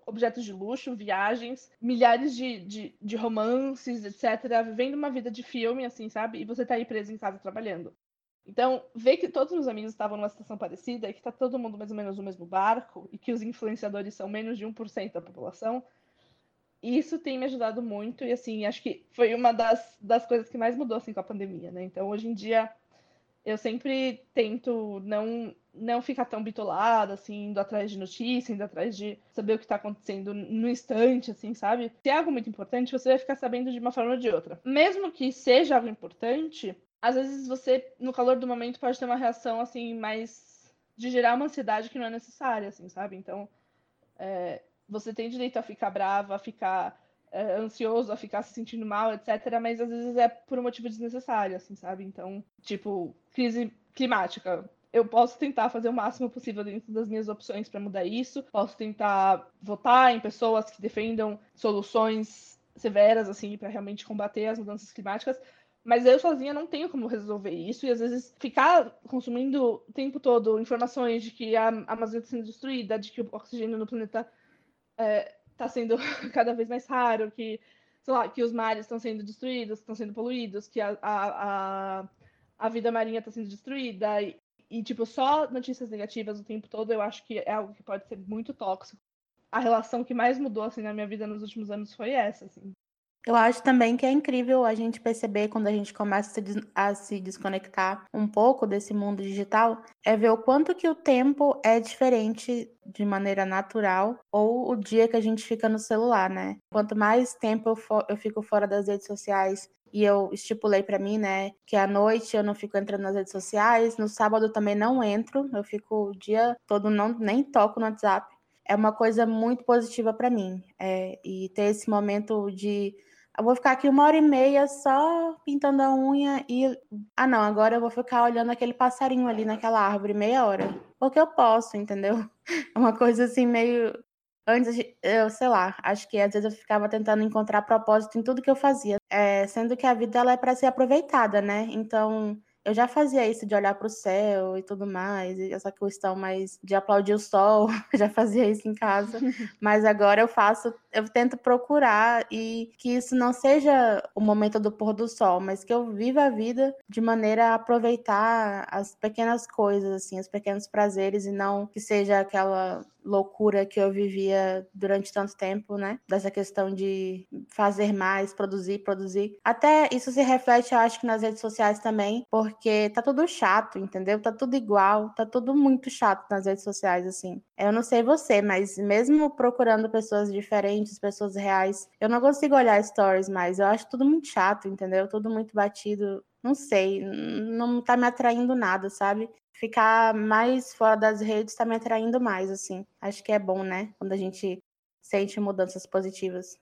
objetos de luxo, viagens, milhares de, de, de, romances, etc. Vivendo uma vida de filme, assim, sabe? E você tá aí preso em casa trabalhando. Então, ver que todos os amigos estavam numa situação parecida e que tá todo mundo mais ou menos no mesmo barco e que os influenciadores são menos de 1% da população, isso tem me ajudado muito e, assim, acho que foi uma das, das coisas que mais mudou, assim, com a pandemia, né? Então, hoje em dia, eu sempre tento não não ficar tão bitolada, assim, indo atrás de notícia, indo atrás de saber o que está acontecendo no instante, assim, sabe? Se é algo muito importante, você vai ficar sabendo de uma forma ou de outra. Mesmo que seja algo importante, às vezes você, no calor do momento, pode ter uma reação, assim, mais de gerar uma ansiedade que não é necessária, assim, sabe? Então, é, você tem direito a ficar brava, a ficar é, ansioso, a ficar se sentindo mal, etc. Mas às vezes é por um motivo desnecessário, assim, sabe? Então, tipo, crise climática. Eu posso tentar fazer o máximo possível dentro das minhas opções para mudar isso. Posso tentar votar em pessoas que defendam soluções severas, assim, para realmente combater as mudanças climáticas. Mas eu sozinha não tenho como resolver isso, e às vezes ficar consumindo o tempo todo informações de que a Amazônia está sendo destruída, de que o oxigênio no planeta é, está sendo cada vez mais raro, que, sei lá, que os mares estão sendo destruídos, estão sendo poluídos, que a, a, a, a vida marinha está sendo destruída. E, e, tipo, só notícias negativas o tempo todo, eu acho que é algo que pode ser muito tóxico. A relação que mais mudou, assim, na minha vida nos últimos anos foi essa, assim. Eu acho também que é incrível a gente perceber quando a gente começa a se desconectar um pouco desse mundo digital, é ver o quanto que o tempo é diferente de maneira natural ou o dia que a gente fica no celular, né? Quanto mais tempo eu, eu fico fora das redes sociais, e eu estipulei para mim, né, que à noite eu não fico entrando nas redes sociais, no sábado também não entro, eu fico o dia todo não nem toco no WhatsApp. É uma coisa muito positiva para mim. É, e ter esse momento de eu vou ficar aqui uma hora e meia só pintando a unha e. Ah, não, agora eu vou ficar olhando aquele passarinho ali naquela árvore meia hora. Porque eu posso, entendeu? É uma coisa assim meio. Antes, eu sei lá, acho que às vezes eu ficava tentando encontrar propósito em tudo que eu fazia. É, sendo que a vida ela é para ser aproveitada, né? Então, eu já fazia isso de olhar para o céu e tudo mais, e essa questão mais de aplaudir o sol, já fazia isso em casa, mas agora eu faço, eu tento procurar e que isso não seja o momento do pôr do sol, mas que eu viva a vida de maneira a aproveitar as pequenas coisas, assim, os pequenos prazeres e não que seja aquela loucura que eu vivia durante tanto tempo, né? Dessa questão de fazer mais, produzir, produzir. Até isso se reflete, eu acho que nas redes sociais também, porque tá tudo chato, entendeu? Tá tudo igual, tá tudo muito chato nas redes sociais, assim. Eu não sei você, mas mesmo procurando pessoas diferentes, pessoas reais, eu não consigo olhar stories mais. Eu acho tudo muito chato, entendeu? Tudo muito batido não sei, não tá me atraindo nada, sabe? ficar mais fora das redes está me atraindo mais, assim. Acho que é bom, né? Quando a gente sente mudanças positivas.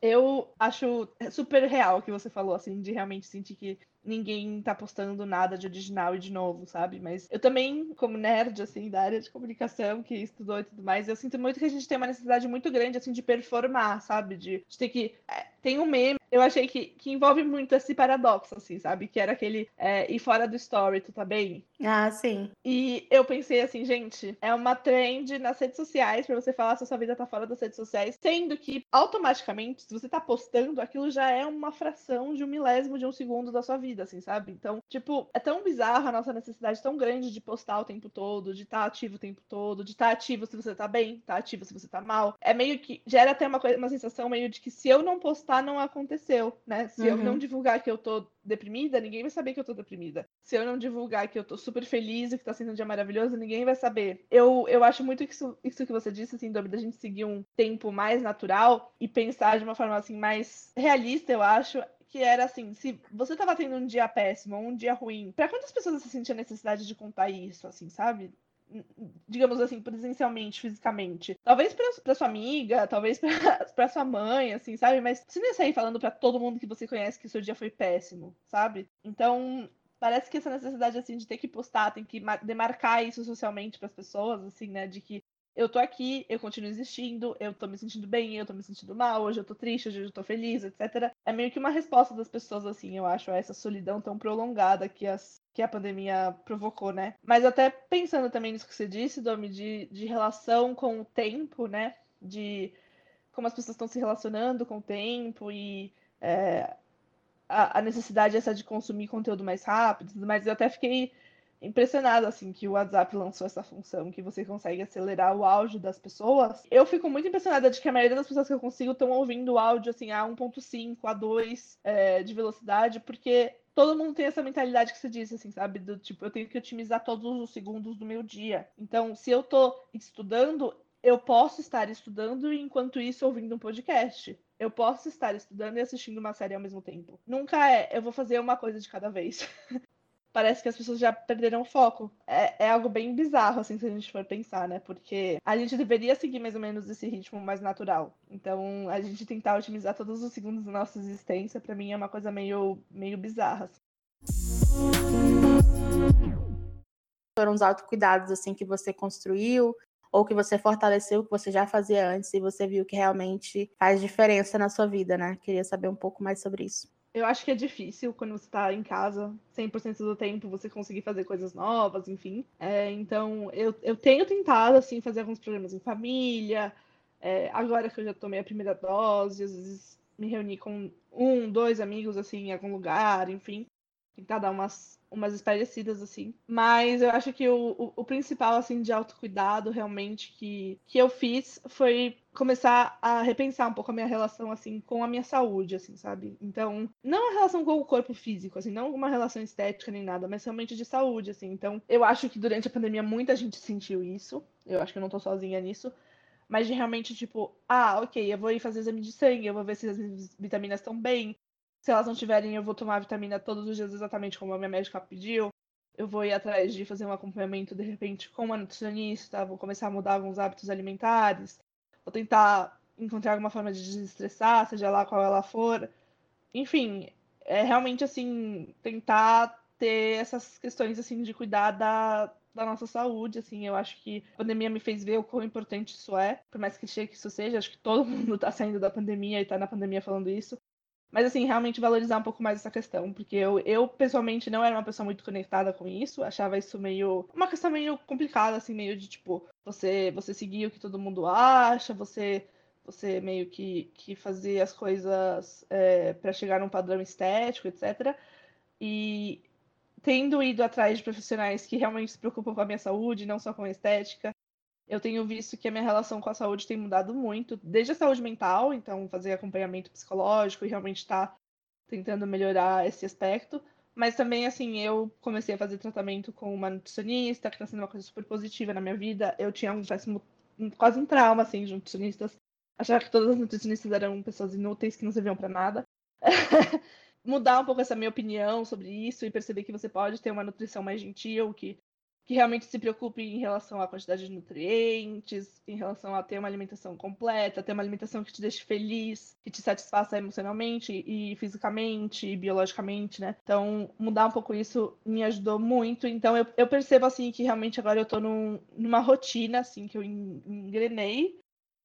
Eu acho super real o que você falou, assim, de realmente sentir que ninguém tá postando nada de original e de novo, sabe? Mas eu também, como nerd, assim, da área de comunicação, que estudou e tudo mais, eu sinto muito que a gente tem uma necessidade muito grande, assim, de performar, sabe? De, de ter que. É, tem um meme eu achei que, que envolve muito esse paradoxo, assim, sabe? Que era aquele é, ir fora do story, tu tá bem? Ah, sim. E eu pensei assim, gente, é uma trend nas redes sociais pra você falar se a sua vida tá fora das redes sociais, sendo que automaticamente, se você tá postando, aquilo já é uma fração de um milésimo de um segundo da sua vida, assim, sabe? Então, tipo, é tão bizarra a nossa necessidade tão grande de postar o tempo todo, de estar tá ativo o tempo todo, de estar tá ativo se você tá bem, tá ativo se você tá mal. É meio que gera até uma, coisa, uma sensação meio de que se eu não postar, não aconteceu né? Se uhum. eu não uhum. divulgar que eu tô deprimida, ninguém vai saber que eu tô deprimida. Se eu não divulgar que eu tô super feliz e que tá sendo um dia maravilhoso, ninguém vai saber. Eu, eu acho muito isso, isso que você disse, assim, da gente seguir um tempo mais natural e pensar de uma forma, assim, mais realista, eu acho, que era assim, se você tava tendo um dia péssimo, um dia ruim, para quantas pessoas você sentia necessidade de contar isso, assim, sabe? digamos assim, presencialmente, fisicamente. Talvez pra, sua amiga, talvez pra, pra sua mãe, assim, sabe? Mas você nem sair falando para todo mundo que você conhece que seu dia foi péssimo, sabe? Então, parece que essa necessidade, assim, de ter que postar, tem que demarcar isso socialmente para as pessoas, assim, né? De que eu tô aqui, eu continuo existindo, eu tô me sentindo bem, eu tô me sentindo mal, hoje eu tô triste, hoje eu tô feliz, etc. É meio que uma resposta das pessoas, assim, eu acho, a essa solidão tão prolongada que as que a pandemia provocou, né? Mas até pensando também nisso que você disse, Domi, de, de relação com o tempo, né? De como as pessoas estão se relacionando com o tempo e é, a, a, necessidade essa de consumir conteúdo mais rápido, mas eu até fiquei impressionado assim que o WhatsApp lançou essa função que você consegue acelerar o áudio das pessoas. Eu fico muito impressionada de que a maioria das pessoas que eu consigo estão ouvindo o áudio assim a 1.5, a 2 é, de velocidade, porque todo mundo tem essa mentalidade que você disse, assim, sabe? Do tipo, eu tenho que otimizar todos os segundos do meu dia. Então, se eu tô estudando, eu posso estar estudando e enquanto isso ouvindo um podcast. Eu posso estar estudando e assistindo uma série ao mesmo tempo. Nunca é, eu vou fazer uma coisa de cada vez. parece que as pessoas já perderam o foco. É, é, algo bem bizarro, assim, se a gente for pensar, né? Porque a gente deveria seguir mais ou menos esse ritmo mais natural. Então, a gente tentar otimizar todos os segundos da nossa existência, para mim, é uma coisa meio, meio bizarra. Assim. Foram os autocuidados, assim, que você construiu, ou que você fortaleceu, que você já fazia antes, e você viu que realmente faz diferença na sua vida, né? Queria saber um pouco mais sobre isso. Eu acho que é difícil quando você tá em casa, 100% do tempo, você conseguir fazer coisas novas, enfim. É, então, eu, eu tenho tentado, assim, fazer alguns programas em família. É, agora que eu já tomei a primeira dose, às vezes me reunir com um, dois amigos, assim, em algum lugar, enfim. Tentar dar umas, umas esparecidas, assim. Mas eu acho que o, o, o, principal, assim, de autocuidado, realmente, que, que eu fiz foi começar a repensar um pouco a minha relação, assim, com a minha saúde, assim, sabe? Então, não a relação com o corpo físico, assim, não uma relação estética nem nada, mas realmente de saúde, assim. Então, eu acho que durante a pandemia muita gente sentiu isso. Eu acho que eu não tô sozinha nisso mas de realmente, tipo, ah, ok, eu vou ir fazer exame de sangue, eu vou ver se as vitaminas estão bem, se elas não tiverem, eu vou tomar vitamina todos os dias exatamente como a minha médica pediu. Eu vou ir atrás de fazer um acompanhamento, de repente, com uma nutricionista, vou começar a mudar alguns hábitos alimentares, vou tentar encontrar alguma forma de desestressar, seja lá qual ela for. Enfim, é realmente assim, tentar ter essas questões assim de cuidar da, da nossa saúde, assim, eu acho que a pandemia me fez ver o quão importante isso é, por mais chegue que isso seja, acho que todo mundo tá saindo da pandemia e tá na pandemia falando isso, mas, assim, realmente valorizar um pouco mais essa questão, porque eu, eu pessoalmente não era uma pessoa muito conectada com isso, achava isso meio. uma questão meio complicada, assim, meio de tipo, você, você seguir o que todo mundo acha, você você meio que, que fazer as coisas é, para chegar num padrão estético, etc. E tendo ido atrás de profissionais que realmente se preocupam com a minha saúde, não só com a estética, eu tenho visto que a minha relação com a saúde tem mudado muito, desde a saúde mental, então fazer acompanhamento psicológico e realmente estar tá tentando melhorar esse aspecto. Mas também, assim, eu comecei a fazer tratamento com uma nutricionista, que está sendo uma coisa super positiva na minha vida. Eu tinha um péssimo, quase um trauma, assim, de nutricionistas. Achava que todas as nutricionistas eram pessoas inúteis, que não serviam para nada. Mudar um pouco essa minha opinião sobre isso e perceber que você pode ter uma nutrição mais gentil, que que realmente se preocupe em relação à quantidade de nutrientes, em relação a ter uma alimentação completa, ter uma alimentação que te deixe feliz, que te satisfaça emocionalmente e fisicamente e biologicamente, né? Então, mudar um pouco isso me ajudou muito. Então, eu, eu percebo, assim, que realmente agora eu tô num, numa rotina, assim, que eu engrenei,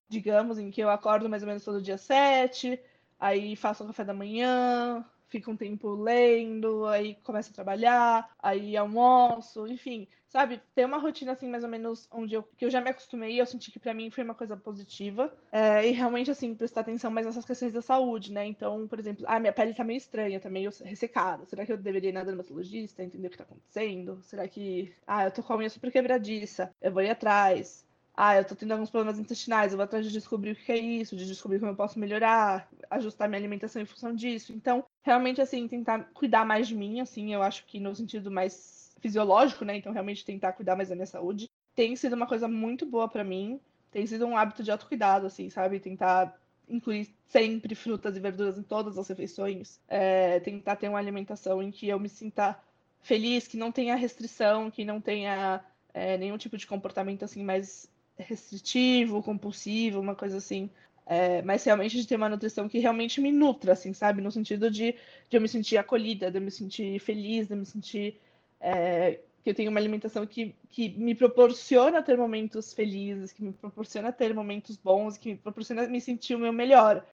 digamos, em que eu acordo mais ou menos todo dia sete, aí faço o café da manhã, fico um tempo lendo, aí começo a trabalhar, aí almoço, enfim, sabe? Ter uma rotina assim, mais ou menos, onde eu, que eu já me acostumei, eu senti que para mim foi uma coisa positiva. É, e realmente, assim, prestar atenção mais nessas questões da saúde, né? Então, por exemplo, ah, minha pele tá meio estranha, tá meio ressecada. Será que eu deveria ir na dermatologista, entender o que tá acontecendo? Será que, ah, eu tô com a unha super quebradiça, eu vou ir atrás ah, eu tô tendo alguns problemas intestinais, eu vou atrás de descobrir o que é isso, de descobrir como eu posso melhorar, ajustar minha alimentação em função disso. Então, realmente, assim, tentar cuidar mais de mim, assim, eu acho que no sentido mais fisiológico, né? Então, realmente tentar cuidar mais da minha saúde. Tem sido uma coisa muito boa para mim, tem sido um hábito de autocuidado, assim, sabe? Tentar incluir sempre frutas e verduras em todas as refeições, é, tentar ter uma alimentação em que eu me sinta feliz, que não tenha restrição, que não tenha é, nenhum tipo de comportamento assim mais restritivo, compulsivo, uma coisa assim. É, mas realmente de ter uma nutrição que realmente me nutra, assim, sabe? No sentido de, de eu me sentir acolhida, de eu me sentir feliz, de eu me sentir é, que eu tenho uma alimentação que, que me proporciona ter momentos felizes, que me proporciona ter momentos bons, que me proporciona me sentir o meu melhor.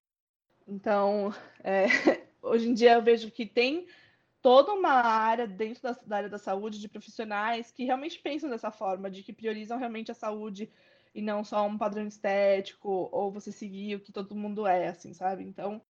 Então, é, hoje em dia eu vejo que tem toda uma área dentro da, da, área da saúde de profissionais que realmente pensam dessa forma, de que priorizam realmente a saúde e não só um padrão estético ou você seguir o que todo mundo é, assim, sabe? Então,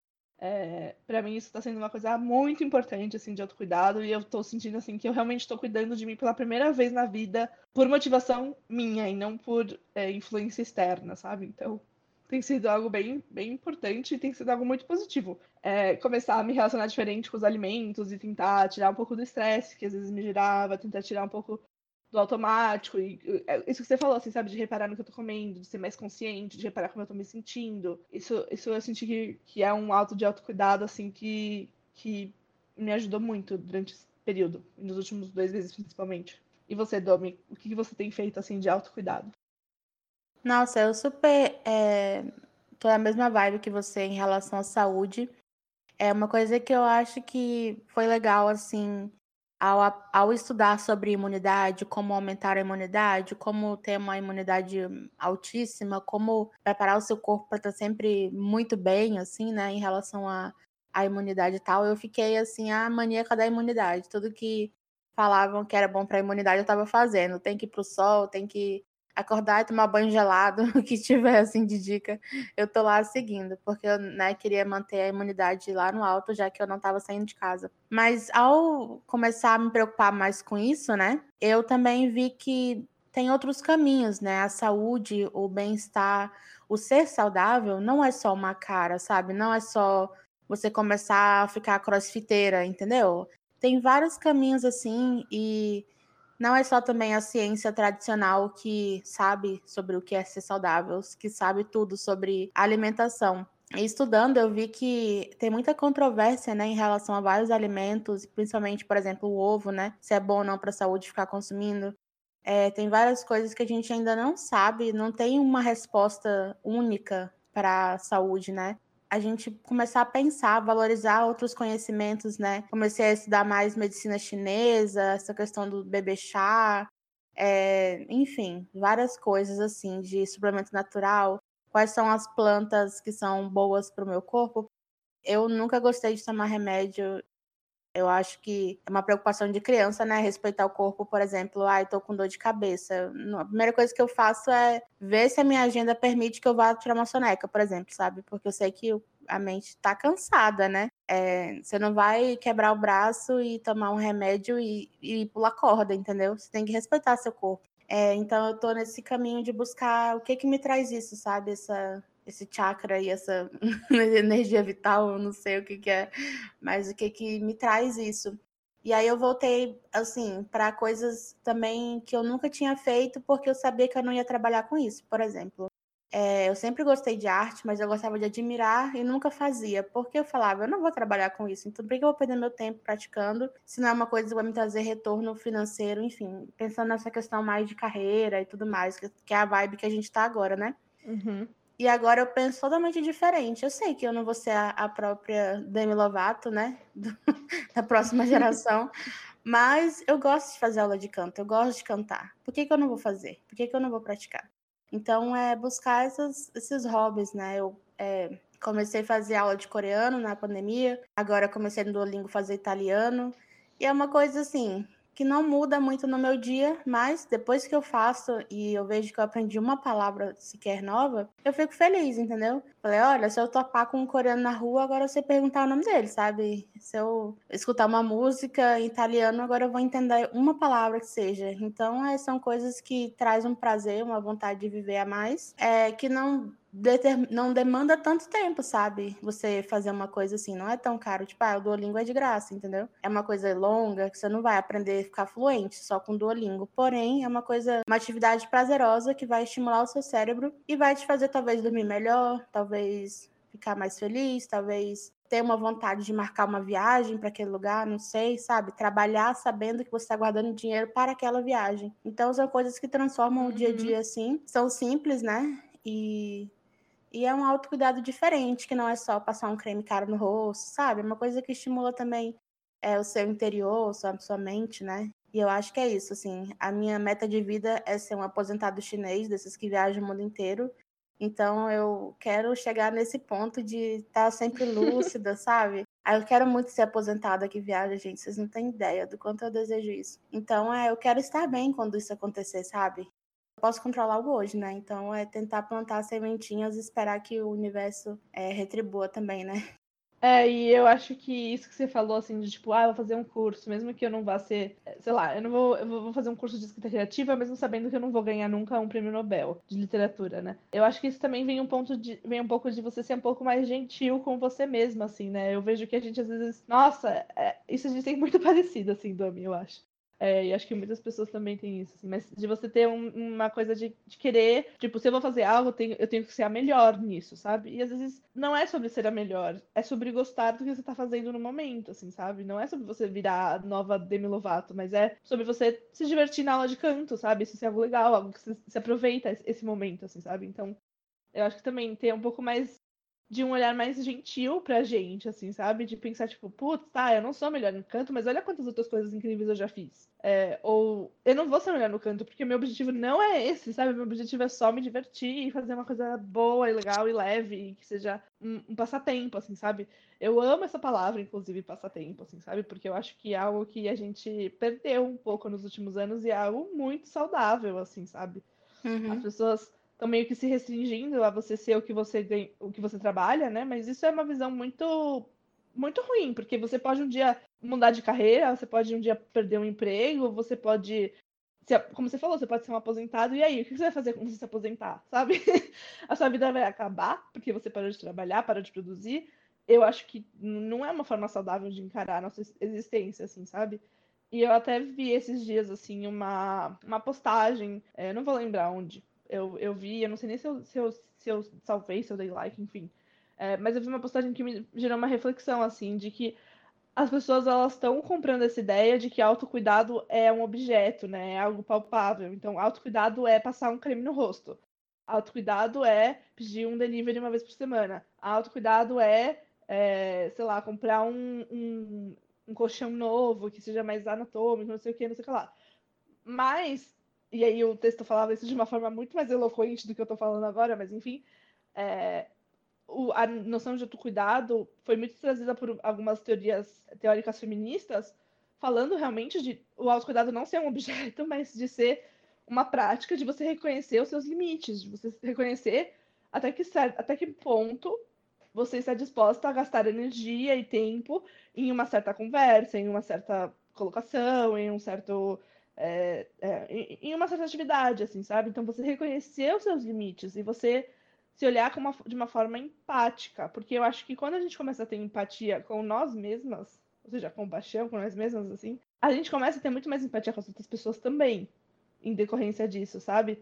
é, para mim isso está sendo uma coisa muito importante, assim, de autocuidado e eu estou sentindo, assim, que eu realmente estou cuidando de mim pela primeira vez na vida por motivação minha e não por é, influência externa, sabe? Então, tem sido algo bem, bem importante e tem sido algo muito positivo. É, começar a me relacionar diferente com os alimentos e tentar tirar um pouco do estresse que às vezes me gerava, tentar tirar um pouco do automático. E, é, isso que você falou, assim, sabe? De reparar no que eu tô comendo, de ser mais consciente, de reparar como eu tô me sentindo. Isso, isso eu senti que, que é um alto de autocuidado, assim, que, que me ajudou muito durante esse período, nos últimos dois meses principalmente. E você, Domi, o que você tem feito, assim, de autocuidado? Nossa, eu super é, tô na mesma vibe que você em relação à saúde. É uma coisa que eu acho que foi legal, assim, ao, ao estudar sobre imunidade, como aumentar a imunidade, como ter uma imunidade altíssima, como preparar o seu corpo para estar sempre muito bem, assim, né, em relação à a, a imunidade e tal, eu fiquei, assim, a maníaca da imunidade. Tudo que falavam que era bom para a imunidade, eu estava fazendo. Tem que ir para o sol, tem que acordar e tomar banho gelado, o que tiver assim de dica, eu tô lá seguindo, porque eu né, queria manter a imunidade lá no alto, já que eu não estava saindo de casa. Mas ao começar a me preocupar mais com isso, né, eu também vi que tem outros caminhos, né? A saúde, o bem-estar, o ser saudável não é só uma cara, sabe? Não é só você começar a ficar crossfiteira, entendeu? Tem vários caminhos assim e não é só também a ciência tradicional que sabe sobre o que é ser saudável, que sabe tudo sobre alimentação. Estudando, eu vi que tem muita controvérsia, né, em relação a vários alimentos, principalmente, por exemplo, o ovo, né, se é bom ou não para a saúde ficar consumindo. É, tem várias coisas que a gente ainda não sabe, não tem uma resposta única para a saúde, né? A gente começar a pensar, valorizar outros conhecimentos, né? Comecei a estudar mais medicina chinesa, essa questão do bebê chá, é, enfim, várias coisas assim de suplemento natural. Quais são as plantas que são boas para o meu corpo? Eu nunca gostei de tomar remédio eu acho que é uma preocupação de criança, né? Respeitar o corpo, por exemplo, ai, ah, tô com dor de cabeça. A primeira coisa que eu faço é ver se a minha agenda permite que eu vá tirar uma soneca, por exemplo, sabe? Porque eu sei que a mente tá cansada, né? É, você não vai quebrar o braço e tomar um remédio e, e pular corda, entendeu? Você tem que respeitar seu corpo. É, então eu tô nesse caminho de buscar o que que me traz isso, sabe? Essa, esse chakra e essa energia vital, eu não sei o que, que é, mas o que que me traz isso. E aí eu voltei assim para coisas também que eu nunca tinha feito porque eu sabia que eu não ia trabalhar com isso. Por exemplo, é, eu sempre gostei de arte, mas eu gostava de admirar e nunca fazia, porque eu falava, eu não vou trabalhar com isso, então por que eu vou perder meu tempo praticando se não é uma coisa que vai me trazer retorno financeiro, enfim, pensando nessa questão mais de carreira e tudo mais, que é a vibe que a gente tá agora, né? Uhum. E agora eu penso totalmente diferente. Eu sei que eu não vou ser a, a própria Demi Lovato, né? Do, da próxima geração. mas eu gosto de fazer aula de canto, eu gosto de cantar. Por que, que eu não vou fazer? Por que, que eu não vou praticar? Então, é buscar essas, esses hobbies, né? Eu é, comecei a fazer aula de coreano na pandemia, agora comecei no Duolingo fazer italiano. E é uma coisa assim, que não muda muito no meu dia, mas depois que eu faço e eu vejo que eu aprendi uma palavra sequer nova, eu fico feliz, entendeu? Falei, olha, se eu topar com um coreano na rua, agora você perguntar o nome dele, sabe? Se eu escutar uma música em italiano, agora eu vou entender uma palavra que seja. Então, é, são coisas que traz um prazer, uma vontade de viver a mais, é, que não não demanda tanto tempo, sabe? Você fazer uma coisa assim, não é tão caro. Tipo, ah, o Duolingo é de graça, entendeu? É uma coisa longa que você não vai aprender a ficar fluente só com Duolingo. Porém, é uma coisa, uma atividade prazerosa que vai estimular o seu cérebro e vai te fazer talvez dormir melhor, talvez ficar mais feliz, talvez ter uma vontade de marcar uma viagem para aquele lugar, não sei, sabe? Trabalhar sabendo que você está guardando dinheiro para aquela viagem. Então, são coisas que transformam uhum. o dia a uhum. dia assim. São simples, né? E e é um autocuidado diferente, que não é só passar um creme caro no rosto, sabe? É uma coisa que estimula também é, o seu interior, sua, sua mente, né? E eu acho que é isso, assim. A minha meta de vida é ser um aposentado chinês, desses que viajam o mundo inteiro. Então eu quero chegar nesse ponto de estar tá sempre lúcida, sabe? Eu quero muito ser aposentada que viaja, gente. Vocês não têm ideia do quanto eu desejo isso. Então, é, eu quero estar bem quando isso acontecer, sabe? posso controlar o hoje, né? Então é tentar plantar sementinhas e esperar que o universo é, retribua também, né? É, e eu acho que isso que você falou, assim, de tipo, ah, vou fazer um curso, mesmo que eu não vá ser, sei lá, eu não vou, eu vou fazer um curso de escrita criativa, mesmo sabendo que eu não vou ganhar nunca um prêmio Nobel de literatura, né? Eu acho que isso também vem um ponto de, vem um pouco de você ser um pouco mais gentil com você mesmo, assim, né? Eu vejo que a gente às vezes, nossa, é, isso a gente tem muito parecido, assim, Domi, eu acho. É, e acho que muitas pessoas também têm isso, assim, mas de você ter um, uma coisa de, de, querer, tipo, se eu vou fazer algo, eu tenho, eu tenho que ser a melhor nisso, sabe? E às vezes não é sobre ser a melhor, é sobre gostar do que você tá fazendo no momento, assim, sabe? Não é sobre você virar nova Demi Lovato, mas é sobre você se divertir na aula de canto, sabe? Isso é algo legal, algo que você se aproveita esse momento, assim, sabe? Então, eu acho que também ter um pouco mais de um olhar mais gentil pra gente, assim, sabe? De pensar, tipo, putz, tá, eu não sou melhor no canto, mas olha quantas outras coisas incríveis eu já fiz. É, ou eu não vou ser melhor no canto, porque meu objetivo não é esse, sabe? Meu objetivo é só me divertir e fazer uma coisa boa e legal e leve, e que seja um, um passatempo, assim, sabe? Eu amo essa palavra, inclusive, passatempo, assim, sabe? Porque eu acho que é algo que a gente perdeu um pouco nos últimos anos e é algo muito saudável, assim, sabe? Uhum. As pessoas estão meio que se restringindo a você ser o que você ganha, o que você trabalha, né? Mas isso é uma visão muito muito ruim, porque você pode um dia mudar de carreira, você pode um dia perder um emprego, você pode como você falou, você pode ser um aposentado, e aí, o que você vai fazer quando você se aposentar, sabe? a sua vida vai acabar porque você parou de trabalhar, parou de produzir. Eu acho que não é uma forma saudável de encarar a nossa existência, assim, sabe? E eu até vi esses dias, assim, uma, uma postagem, é, não vou lembrar onde, eu, eu vi, eu não sei nem se eu, se eu, se eu salvei, se eu dei like, enfim. É, mas eu vi uma postagem que me gerou uma reflexão, assim, de que as pessoas elas estão comprando essa ideia de que autocuidado é um objeto, né? É algo palpável. Então, autocuidado é passar um creme no rosto. Autocuidado é pedir um delivery uma vez por semana. Autocuidado é, é sei lá, comprar um, um, um colchão novo que seja mais anatômico, não sei o que, não sei o que lá. Mas, e aí o texto falava isso de uma forma muito mais eloquente do que eu tô falando agora, mas enfim, é, o, a noção de autocuidado foi muito trazida por algumas teorias teóricas feministas, falando realmente de o autocuidado não ser um objeto, mas de ser uma prática de você reconhecer os seus limites, de você reconhecer até que, até que ponto você está disposta a gastar energia e tempo em uma certa conversa, em uma certa colocação, em um certo. É, é, em uma certa atividade, assim, sabe? Então você reconhecer os seus limites e você se olhar uma, de uma forma empática, porque eu acho que quando a gente começa a ter empatia com nós mesmas, ou seja, compaixão com nós mesmas, assim, a gente começa a ter muito mais empatia com as outras pessoas também, em decorrência disso, sabe?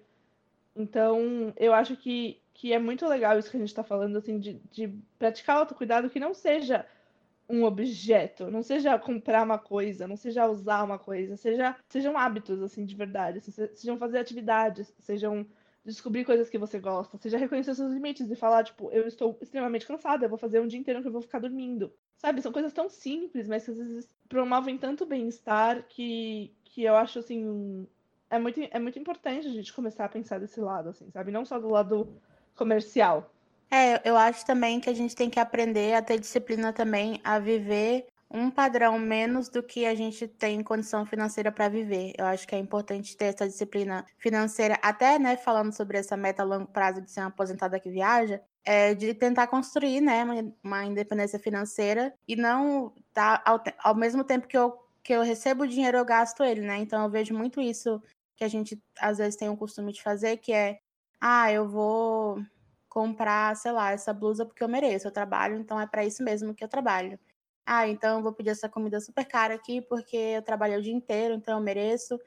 Então, eu acho que, que é muito legal isso que a gente está falando, assim, de, de praticar autocuidado que não seja um objeto, não seja comprar uma coisa, não seja usar uma coisa, seja, sejam hábitos, assim, de verdade, sejam fazer atividades, sejam descobrir coisas que você gosta, seja reconhecer seus limites e falar, tipo, eu estou extremamente cansada, eu vou fazer um dia inteiro que eu vou ficar dormindo. Sabe, são coisas tão simples, mas que às vezes promovem tanto bem-estar que, que eu acho, assim, é muito, é muito importante a gente começar a pensar desse lado, assim, sabe? Não só do lado comercial. É, eu acho também que a gente tem que aprender a ter disciplina também, a viver um padrão menos do que a gente tem condição financeira para viver. Eu acho que é importante ter essa disciplina financeira, até, né, falando sobre essa meta a longo prazo de ser uma aposentada que viaja, é de tentar construir, né, uma, independência financeira e não tá ao, ao mesmo tempo que eu que eu recebo o dinheiro eu gasto ele, né? Então eu vejo muito isso que a gente às vezes tem o costume de fazer, que é, ah, eu vou comprar, sei lá, essa blusa porque eu mereço, eu trabalho, então é para isso mesmo que eu trabalho. Ah, então eu vou pedir essa comida super cara aqui porque eu trabalhei o dia inteiro, então eu mereço,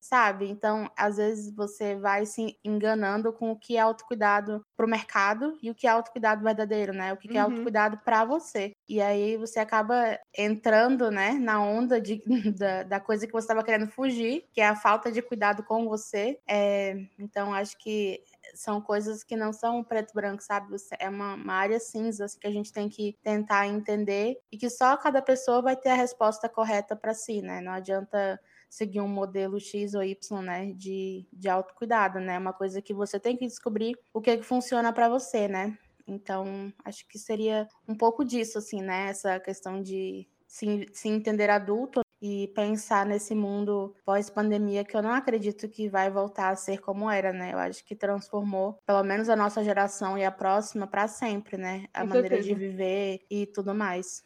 sabe? Então, às vezes você vai se enganando com o que é autocuidado pro mercado e o que é autocuidado verdadeiro, né? O que é uhum. autocuidado para você. E aí você acaba entrando, né, na onda de, da, da coisa que você estava querendo fugir, que é a falta de cuidado com você. É, então, acho que são coisas que não são preto e branco, sabe? É uma, uma área cinza assim, que a gente tem que tentar entender e que só cada pessoa vai ter a resposta correta para si, né? Não adianta seguir um modelo X ou Y, né, de, de autocuidado, né? É uma coisa que você tem que descobrir o que, que funciona para você, né? Então, acho que seria um pouco disso, assim, né? Essa questão de se, se entender adulto e pensar nesse mundo pós-pandemia que eu não acredito que vai voltar a ser como era, né? Eu acho que transformou, pelo menos a nossa geração e a próxima, para sempre, né? A Com maneira certeza. de viver e tudo mais.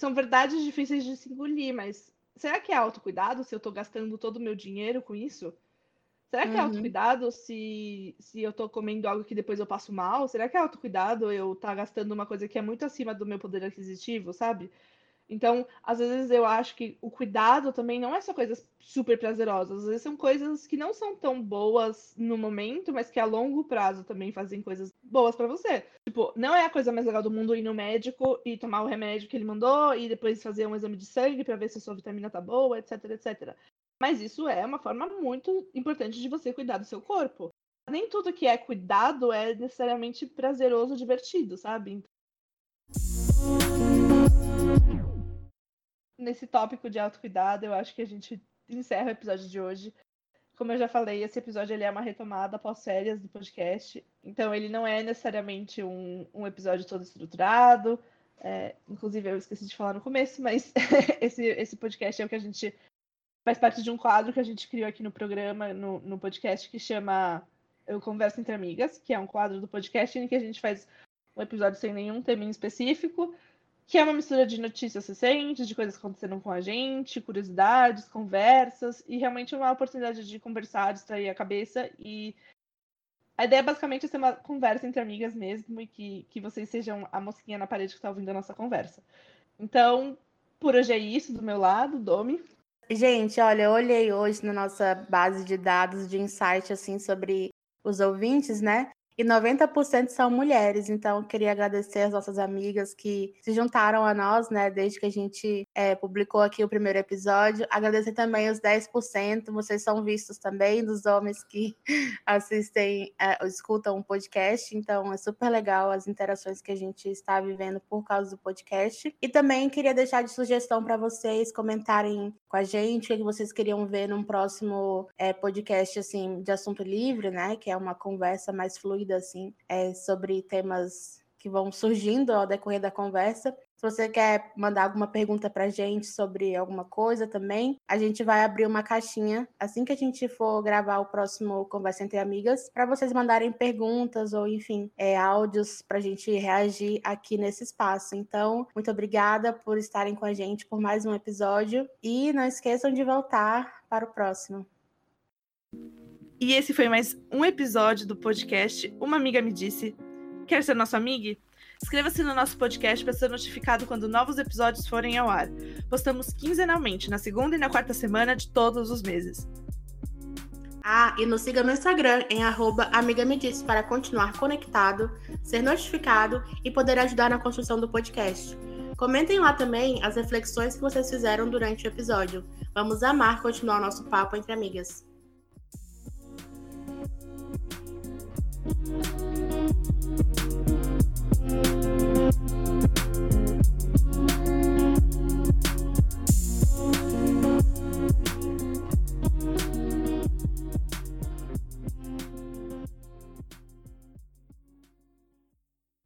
São verdades difíceis de se engolir, mas será que é autocuidado se eu tô gastando todo o meu dinheiro com isso? Será que é uhum. é autocuidado se, se eu tô comendo algo que depois eu passo mal? Será que é autocuidado eu estar tá gastando uma coisa que é muito acima do meu poder aquisitivo, sabe? Então, às vezes eu acho que o cuidado também não é só coisas super prazerosas, às vezes são coisas que não são tão boas no momento, mas que a longo prazo também fazem coisas boas para você. Tipo, não é a coisa mais legal do mundo ir no médico e tomar o remédio que ele mandou e depois fazer um exame de sangue para ver se a sua vitamina tá boa, etc, etc. Mas isso é uma forma muito importante de você cuidar do seu corpo. Nem tudo que é cuidado é necessariamente prazeroso, divertido, sabe? Nesse tópico de autocuidado, eu acho que a gente encerra o episódio de hoje. Como eu já falei, esse episódio ele é uma retomada após férias do podcast. Então, ele não é necessariamente um, um episódio todo estruturado. É, inclusive, eu esqueci de falar no começo, mas esse, esse podcast é o que a gente faz parte de um quadro que a gente criou aqui no programa, no, no podcast, que chama Eu Converso Entre Amigas, que é um quadro do podcast em que a gente faz um episódio sem nenhum tema em específico, que é uma mistura de notícias recentes, de coisas que aconteceram com a gente, curiosidades, conversas, e realmente uma oportunidade de conversar, distrair a cabeça. E a ideia é basicamente ser uma conversa entre amigas mesmo, e que, que vocês sejam a mosquinha na parede que está ouvindo a nossa conversa. Então, por hoje é isso do meu lado, Domi. Gente, olha, eu olhei hoje na nossa base de dados de insight assim sobre os ouvintes, né? E 90% são mulheres. Então, queria agradecer as nossas amigas que se juntaram a nós, né, desde que a gente é, publicou aqui o primeiro episódio. Agradecer também os 10%, vocês são vistos também, dos homens que assistem, é, escutam o podcast. Então, é super legal as interações que a gente está vivendo por causa do podcast. E também queria deixar de sugestão para vocês comentarem com a gente o que vocês queriam ver num próximo é, podcast, assim, de assunto livre, né, que é uma conversa mais fluida fluida, assim, é, sobre temas que vão surgindo ao decorrer da conversa. Se você quer mandar alguma pergunta para a gente sobre alguma coisa também, a gente vai abrir uma caixinha assim que a gente for gravar o próximo Conversa Entre Amigas, para vocês mandarem perguntas ou, enfim, é, áudios para a gente reagir aqui nesse espaço. Então, muito obrigada por estarem com a gente por mais um episódio e não esqueçam de voltar para o próximo. E esse foi mais um episódio do podcast Uma Amiga Me Disse. Quer ser nosso amigo? Inscreva-se no nosso podcast para ser notificado quando novos episódios forem ao ar. Postamos quinzenalmente, na segunda e na quarta semana de todos os meses. Ah, e nos siga no Instagram em arroba Disse para continuar conectado, ser notificado e poder ajudar na construção do podcast. Comentem lá também as reflexões que vocês fizeram durante o episódio. Vamos amar continuar nosso papo entre amigas. Thank you.